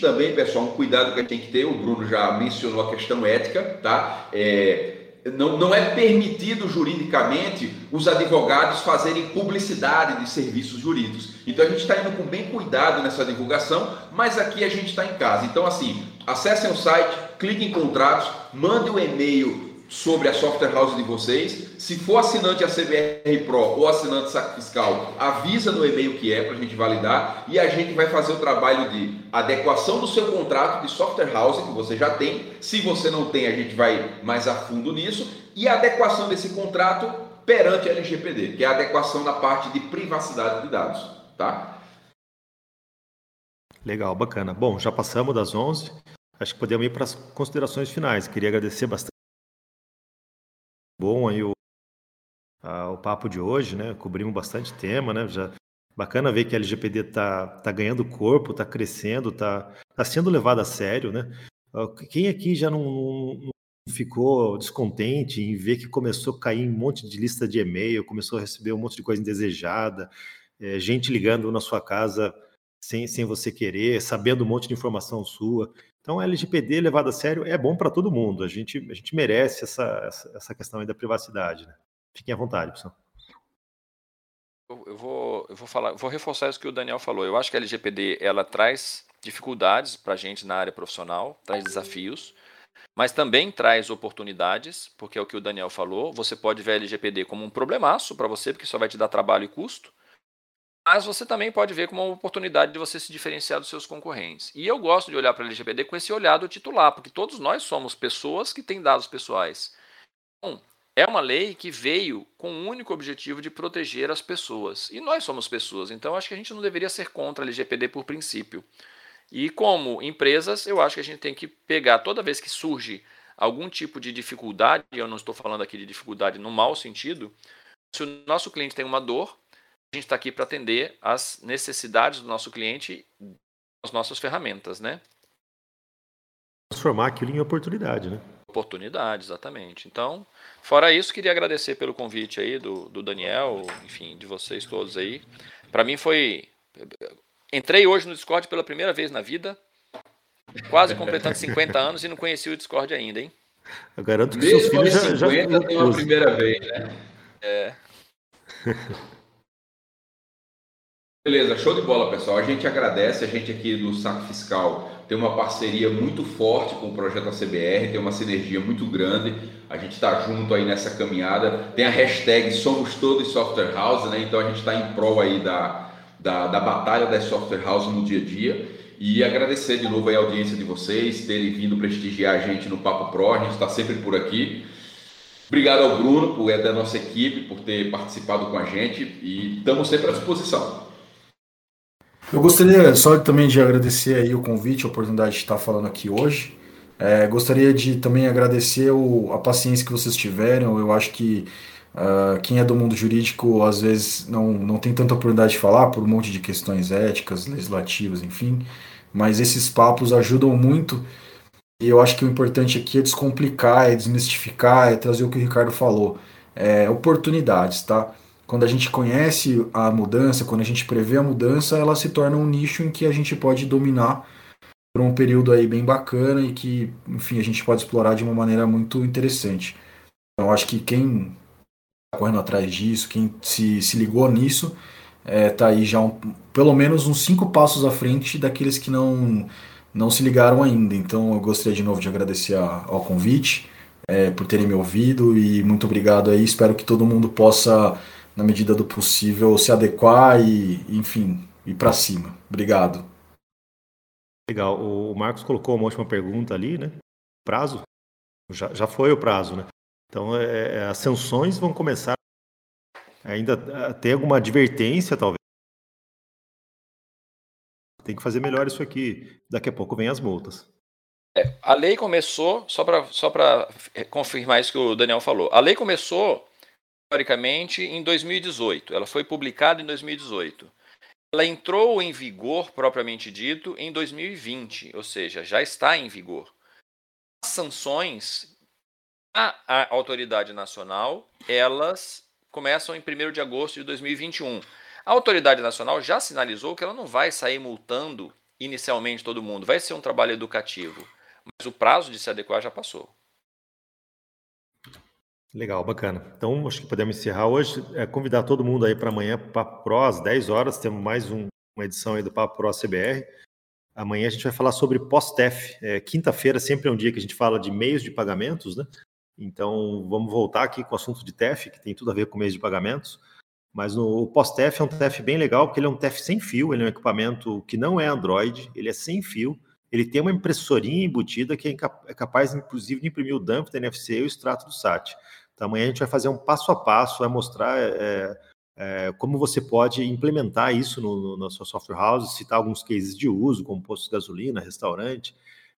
Speaker 2: também, pessoal, um cuidado que a gente tem que ter, o Bruno já mencionou a questão ética, tá? É, não, não é permitido juridicamente os advogados fazerem publicidade de serviços jurídicos. Então a gente está indo com bem cuidado nessa divulgação, mas aqui a gente está em casa. Então, assim, acessem o site, cliquem em contratos, mandem um e-mail sobre a software house de vocês. Se for assinante a CBR Pro ou assinante saco fiscal, avisa no e-mail que é para a gente validar e a gente vai fazer o trabalho de adequação do seu contrato de software house que você já tem. Se você não tem, a gente vai mais a fundo nisso e a adequação desse contrato perante a LGPD, que é a adequação na parte de privacidade de dados, tá?
Speaker 1: Legal, bacana. Bom, já passamos das 11. Acho que podemos ir para as considerações finais. Queria agradecer bastante bom aí o, a, o papo de hoje, né? Cobrimos bastante tema, né? Já bacana ver que a LGPD tá, tá ganhando corpo, tá crescendo, tá, tá sendo levado a sério, né? Quem aqui já não, não ficou descontente em ver que começou a cair um monte de lista de e-mail, começou a receber um monte de coisa indesejada, é, gente ligando na sua casa sem, sem você querer, sabendo um monte de informação sua. Então, LGPD levado a sério é bom para todo mundo. A gente, a gente merece essa, essa, essa questão aí da privacidade. Né? Fiquem à vontade, pessoal.
Speaker 3: Eu vou, eu vou falar, vou reforçar isso que o Daniel falou. Eu acho que a LGPD ela traz dificuldades para a gente na área profissional, traz desafios, mas também traz oportunidades, porque é o que o Daniel falou. Você pode ver a LGPD como um problemaço para você, porque só vai te dar trabalho e custo mas você também pode ver como uma oportunidade de você se diferenciar dos seus concorrentes. E eu gosto de olhar para a LGPD com esse olhar do titular, porque todos nós somos pessoas que têm dados pessoais. Então, é uma lei que veio com o único objetivo de proteger as pessoas. E nós somos pessoas, então acho que a gente não deveria ser contra a LGPD por princípio. E como empresas, eu acho que a gente tem que pegar toda vez que surge algum tipo de dificuldade, eu não estou falando aqui de dificuldade no mau sentido, se o nosso cliente tem uma dor, gente está aqui para atender as necessidades do nosso cliente com as nossas ferramentas, né?
Speaker 1: Transformar aquilo em oportunidade, né?
Speaker 3: Oportunidade, exatamente. Então, fora isso, queria agradecer pelo convite aí do, do Daniel, enfim, de vocês todos aí. Para mim foi. Entrei hoje no Discord pela primeira vez na vida, quase completando 50 anos e não conheci o Discord ainda, hein?
Speaker 1: Eu garanto que Mesmo seus filhos já, já...
Speaker 2: tem uma primeira vez, né?
Speaker 3: É.
Speaker 2: Beleza, show de bola, pessoal. A gente agradece, a gente aqui do Saco Fiscal tem uma parceria muito forte com o projeto ACBR, tem uma sinergia muito grande. A gente está junto aí nessa caminhada. Tem a hashtag Somos Todos Software House, né? Então a gente está em prol aí da, da, da batalha das software house no dia a dia. E agradecer de novo a audiência de vocês, terem vindo prestigiar a gente no Papo Pro, a gente está sempre por aqui. Obrigado ao Bruno, por é da nossa equipe, por ter participado com a gente e estamos sempre à disposição.
Speaker 4: Eu gostaria só também de agradecer aí o convite, a oportunidade de estar falando aqui hoje. É, gostaria de também agradecer o, a paciência que vocês tiveram. Eu acho que uh, quem é do mundo jurídico às vezes não, não tem tanta oportunidade de falar por um monte de questões éticas, legislativas, enfim. Mas esses papos ajudam muito. E eu acho que o importante aqui é descomplicar, é desmistificar, é trazer o que o Ricardo falou. É, oportunidades, tá? Quando a gente conhece a mudança, quando a gente prevê a mudança, ela se torna um nicho em que a gente pode dominar por um período aí bem bacana e que, enfim, a gente pode explorar de uma maneira muito interessante. Então, acho que quem está correndo atrás disso, quem se, se ligou nisso, está é, tá aí já um, pelo menos uns cinco passos à frente daqueles que não, não se ligaram ainda. Então, eu gostaria de novo de agradecer a, ao convite, é, por terem me ouvido e muito obrigado aí. Espero que todo mundo possa na medida do possível, se adequar e, enfim, ir para cima. Obrigado.
Speaker 1: Legal. O Marcos colocou uma última pergunta ali, né? Prazo? Já, já foi o prazo, né? Então, é, é as sanções vão começar ainda a ter alguma advertência, talvez. Tem que fazer melhor isso aqui. Daqui a pouco vem as multas.
Speaker 3: É, a lei começou, só para só confirmar isso que o Daniel falou, a lei começou historicamente em 2018. Ela foi publicada em 2018. Ela entrou em vigor, propriamente dito, em 2020, ou seja, já está em vigor. As sanções à autoridade nacional, elas começam em 1 de agosto de 2021. A autoridade nacional já sinalizou que ela não vai sair multando inicialmente todo mundo, vai ser um trabalho educativo, mas o prazo de se adequar já passou.
Speaker 1: Legal, bacana. Então, acho que podemos encerrar hoje. É, convidar todo mundo aí para amanhã, Papo Pro, às 10 horas, temos mais um, uma edição aí do Papo Pro CBR. Amanhã a gente vai falar sobre pós-TEF. É, Quinta-feira sempre é um dia que a gente fala de meios de pagamentos, né? Então, vamos voltar aqui com o assunto de TEF, que tem tudo a ver com meios de pagamentos. Mas no, o pós-TEF é um TEF bem legal, porque ele é um TEF sem fio, ele é um equipamento que não é Android, ele é sem fio, ele tem uma impressorinha embutida que é, é capaz, inclusive, de imprimir o dump da NFC e o extrato do SAT. Então, amanhã a gente vai fazer um passo a passo, vai mostrar é, é, como você pode implementar isso no, no, na sua software house, citar alguns cases de uso, como posto de gasolina, restaurante.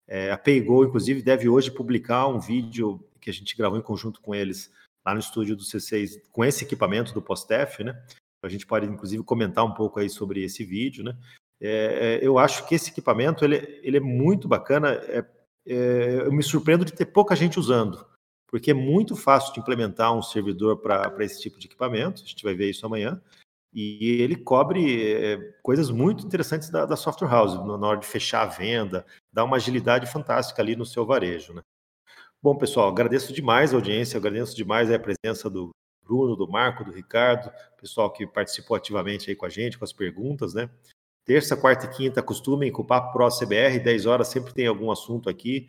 Speaker 1: É, a PayGo, inclusive, deve hoje publicar um vídeo que a gente gravou em conjunto com eles lá no estúdio do C6, com esse equipamento do Postef, né? A gente pode, inclusive, comentar um pouco aí sobre esse vídeo, né? É, eu acho que esse equipamento ele, ele é muito bacana. É, é, eu me surpreendo de ter pouca gente usando porque é muito fácil de implementar um servidor para esse tipo de equipamento, a gente vai ver isso amanhã, e ele cobre é, coisas muito interessantes da, da, software house, na hora de fechar a venda, dá uma agilidade fantástica ali no seu varejo. Né? Bom, pessoal, agradeço demais a audiência, agradeço demais a presença do Bruno, do Marco, do Ricardo, pessoal que participou ativamente aí com a gente, com as perguntas, né? Terça, quarta e quinta, acostumem com o Papo Pro CBR, 10 horas, sempre tem algum assunto aqui.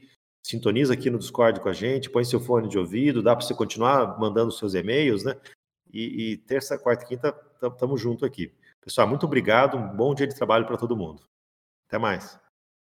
Speaker 1: Sintoniza aqui no Discord com a gente, põe seu fone de ouvido, dá para você continuar mandando seus e-mails, né? E, e terça, quarta e quinta, estamos junto aqui. Pessoal, muito obrigado, um bom dia de trabalho para todo mundo. Até mais.